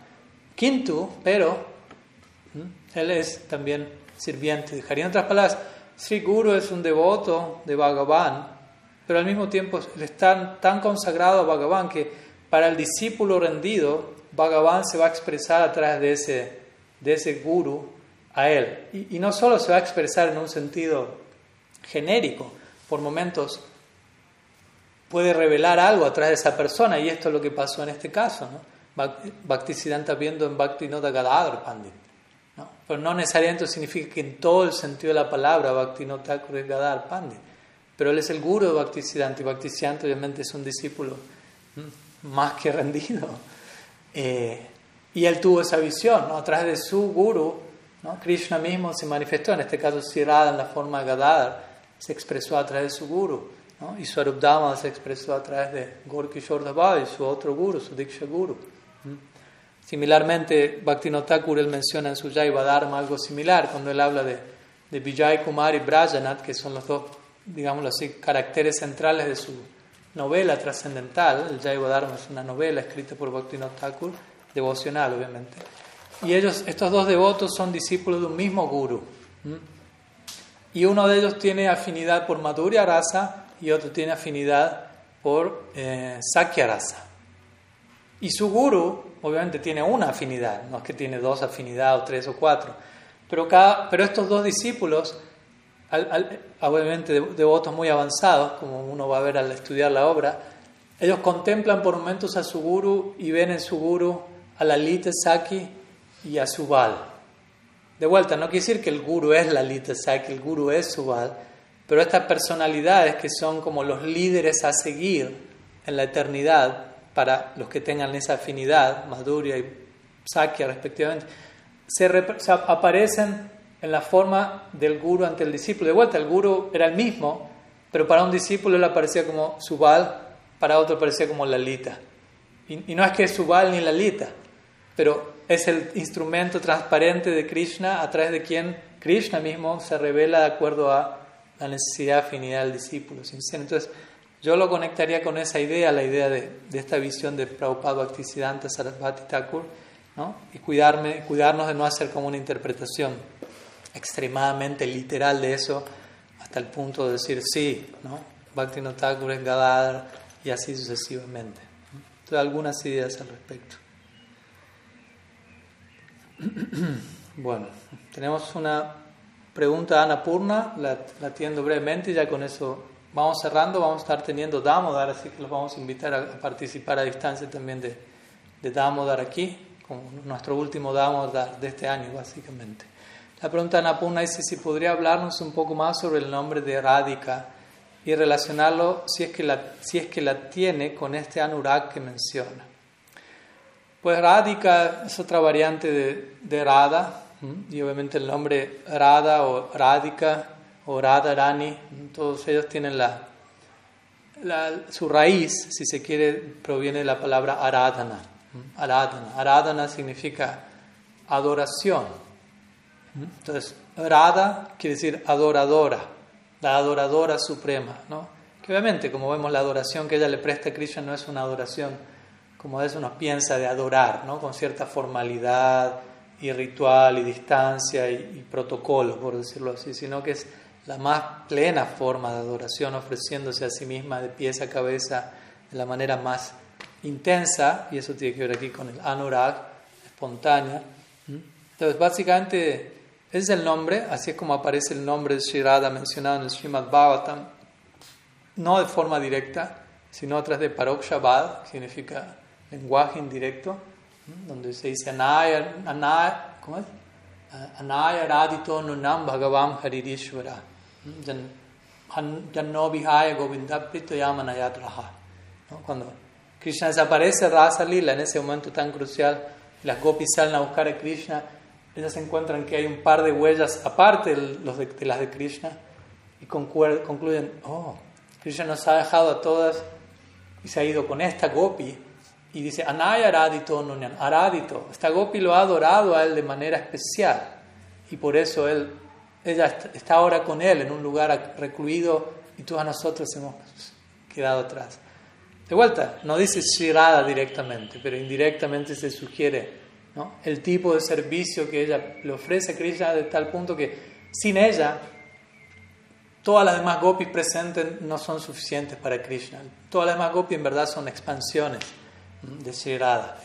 Kintu, pero, él es también sirviente de Hari. En otras palabras, Sri Guru es un devoto de Bhagavan, pero al mismo tiempo está tan consagrado a Bhagavan que para el discípulo rendido, Bhagavan se va a expresar a través de ese, de ese guru a él. Y, no solo se va a expresar en un sentido genérico, por momentos puede revelar algo a través de esa persona, y esto es lo que pasó en este caso. ¿no? Bhaktisiddhanta viendo en Bhakti Nota Gadadhar Pandit. Pero no necesariamente significa que en todo el sentido de la palabra Bhakti Nota es Gadadhar Pandit. Pero él es el guru de Bhaktisiddhanta, y Bhaktisiddhanta obviamente es un discípulo más que rendido. Eh, y él tuvo esa visión, ¿no? a través de su guru. Krishna mismo se manifestó, en este caso Sirada en la forma Gadadhar, se expresó a través de su guru. ¿no? Y Swarupdama se expresó a través de Gorkishore y su otro guru, su Diksha Guru. Similarmente, Bhaktivinoda él menciona en su Jaiva Dharma algo similar cuando él habla de, de Vijay Kumar y Brajanath, que son los dos, digámoslo así, caracteres centrales de su novela trascendental. El Jaiva Dharma es una novela escrita por Bhaktivinoda devocional obviamente. Y ellos, estos dos devotos son discípulos de un mismo guru. Y uno de ellos tiene afinidad por Madhurya Rasa y otro tiene afinidad por eh, Sakya Rasa. Y su guru, obviamente, tiene una afinidad, no es que tiene dos afinidades o tres o cuatro. Pero, cada, pero estos dos discípulos, obviamente devotos muy avanzados, como uno va a ver al estudiar la obra, ellos contemplan por momentos a su guru y ven en su guru a la Lita Saki y a Subal. De vuelta, no quiere decir que el guru es la Lita Saki, el guru es Subal, pero estas personalidades que son como los líderes a seguir en la eternidad para los que tengan esa afinidad, Madhurya y Sakya respectivamente, se, aparecen en la forma del guru ante el discípulo. De vuelta, el guru era el mismo, pero para un discípulo él aparecía como Subal, para otro aparecía como Lalita. Y, no es que es Subal ni Lalita, pero es el instrumento transparente de Krishna a través de quien Krishna mismo se revela de acuerdo a la necesidad afinidad del discípulo. Entonces, yo lo conectaría con esa idea, la idea de, esta visión de Prabhupada Bhaktisiddhanta Sarasvati Thakur, ¿no? y cuidarnos de no hacer como una interpretación extremadamente literal de eso, hasta el punto de decir sí, ¿no? Bhaktivinoda Thakur es Gadadhar y así sucesivamente. Entonces, algunas ideas al respecto. Bueno, tenemos una pregunta de Ana Purna, la, atiendo brevemente y ya con eso vamos cerrando. Vamos a estar teniendo Damodar, así que los vamos a invitar a, participar a distancia también de, de Damodar aquí, como nuestro último Damodar de este año, básicamente. La pregunta de Ana Purna dice si podría hablarnos un poco más sobre el nombre de Radhika y relacionarlo, si es que la, si es que la tiene, con este Anurag que menciona. Pues Radhika es otra variante de, de Radha, y obviamente el nombre Radha o Radhika o Radharani, todos ellos tienen la, su raíz, si se quiere, proviene de la palabra Aradhana. Aradhana. Aradhana significa adoración. Entonces, Radha quiere decir adoradora, la adoradora suprema. ¿no? Que obviamente, como vemos, la adoración que ella le presta a Krishna no es una adoración como a veces uno piensa de adorar, ¿no? con cierta formalidad, y ritual y distancia y, protocolo, por decirlo así, sino que es la más plena forma de adoración, ofreciéndose a sí misma de pies a cabeza de la manera más intensa, y eso tiene que ver aquí con el anurag, espontánea. Entonces, básicamente, es el nombre, así es como aparece el nombre de Shirada mencionado en el Srimad Bhagavatam, no de forma directa, sino a través de Parokshabad, que significa lenguaje indirecto, donde se dice Anaya, Anaya, ¿cómo es? Anaya Radito Nunam Bhagavam Haririshvara. Janno Vihaya Govindaprito Yamanayat Raha. Cuando Krishna desaparece, Rasa Lila, en ese momento tan crucial, las gopis salen a buscar a Krishna, ellas encuentran que hay un par de huellas aparte de, las de Krishna y concluyen, oh, Krishna nos ha dejado a todas y se ha ido con esta gopi y dice, Anaya Aradito Nunyan, Aradito, esta gopi lo ha adorado a él de manera especial y por eso él, ella está ahora con él en un lugar recluido y todos nosotros hemos quedado atrás. De vuelta, no dice Shirada directamente, pero indirectamente se sugiere ¿no? el tipo de servicio que ella le ofrece a Krishna de tal punto que sin ella todas las demás gopis presentes no son suficientes para Krishna. Todas las demás gopis en verdad son expansiones de Shirada,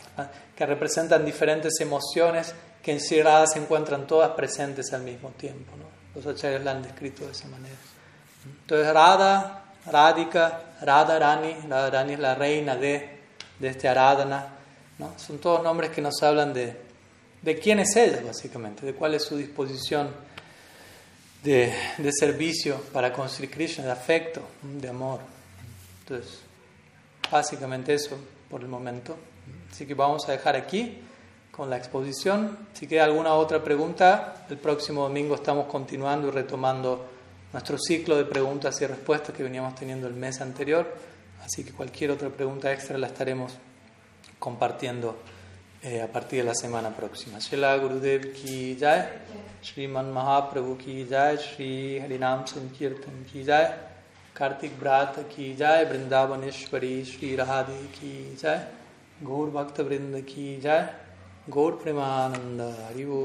que representan diferentes emociones que en Shirada se encuentran todas presentes al mismo tiempo. ¿no? Los acharyas la han descrito de esa manera. Entonces Radha Radhika, Radharani, Radharani es la reina de, de este Aradhana. ¿no? Son todos nombres que nos hablan de, de quién es ella, básicamente, de cuál es su disposición de, de servicio para con Sri Krishna, de afecto, de amor. Entonces, básicamente eso por el momento. Así que vamos a dejar aquí con la exposición. Si queda alguna otra pregunta, el próximo domingo estamos continuando y retomando nuestro ciclo de preguntas y respuestas que veníamos teniendo el mes anterior. Así que cualquier otra pregunta extra la estaremos compartiendo eh, a partir de la semana próxima. Shila Gurudev ki jai, Sriman Mahaprabhu ki jai, Shri Harinam Sankirtan ki jai, Kartik Brata ki jai, Vrindavaneshwari Shri Rahadi ki jai, Gaur Bhakta Vrinda ki jai, Gaur Premananda Harivo.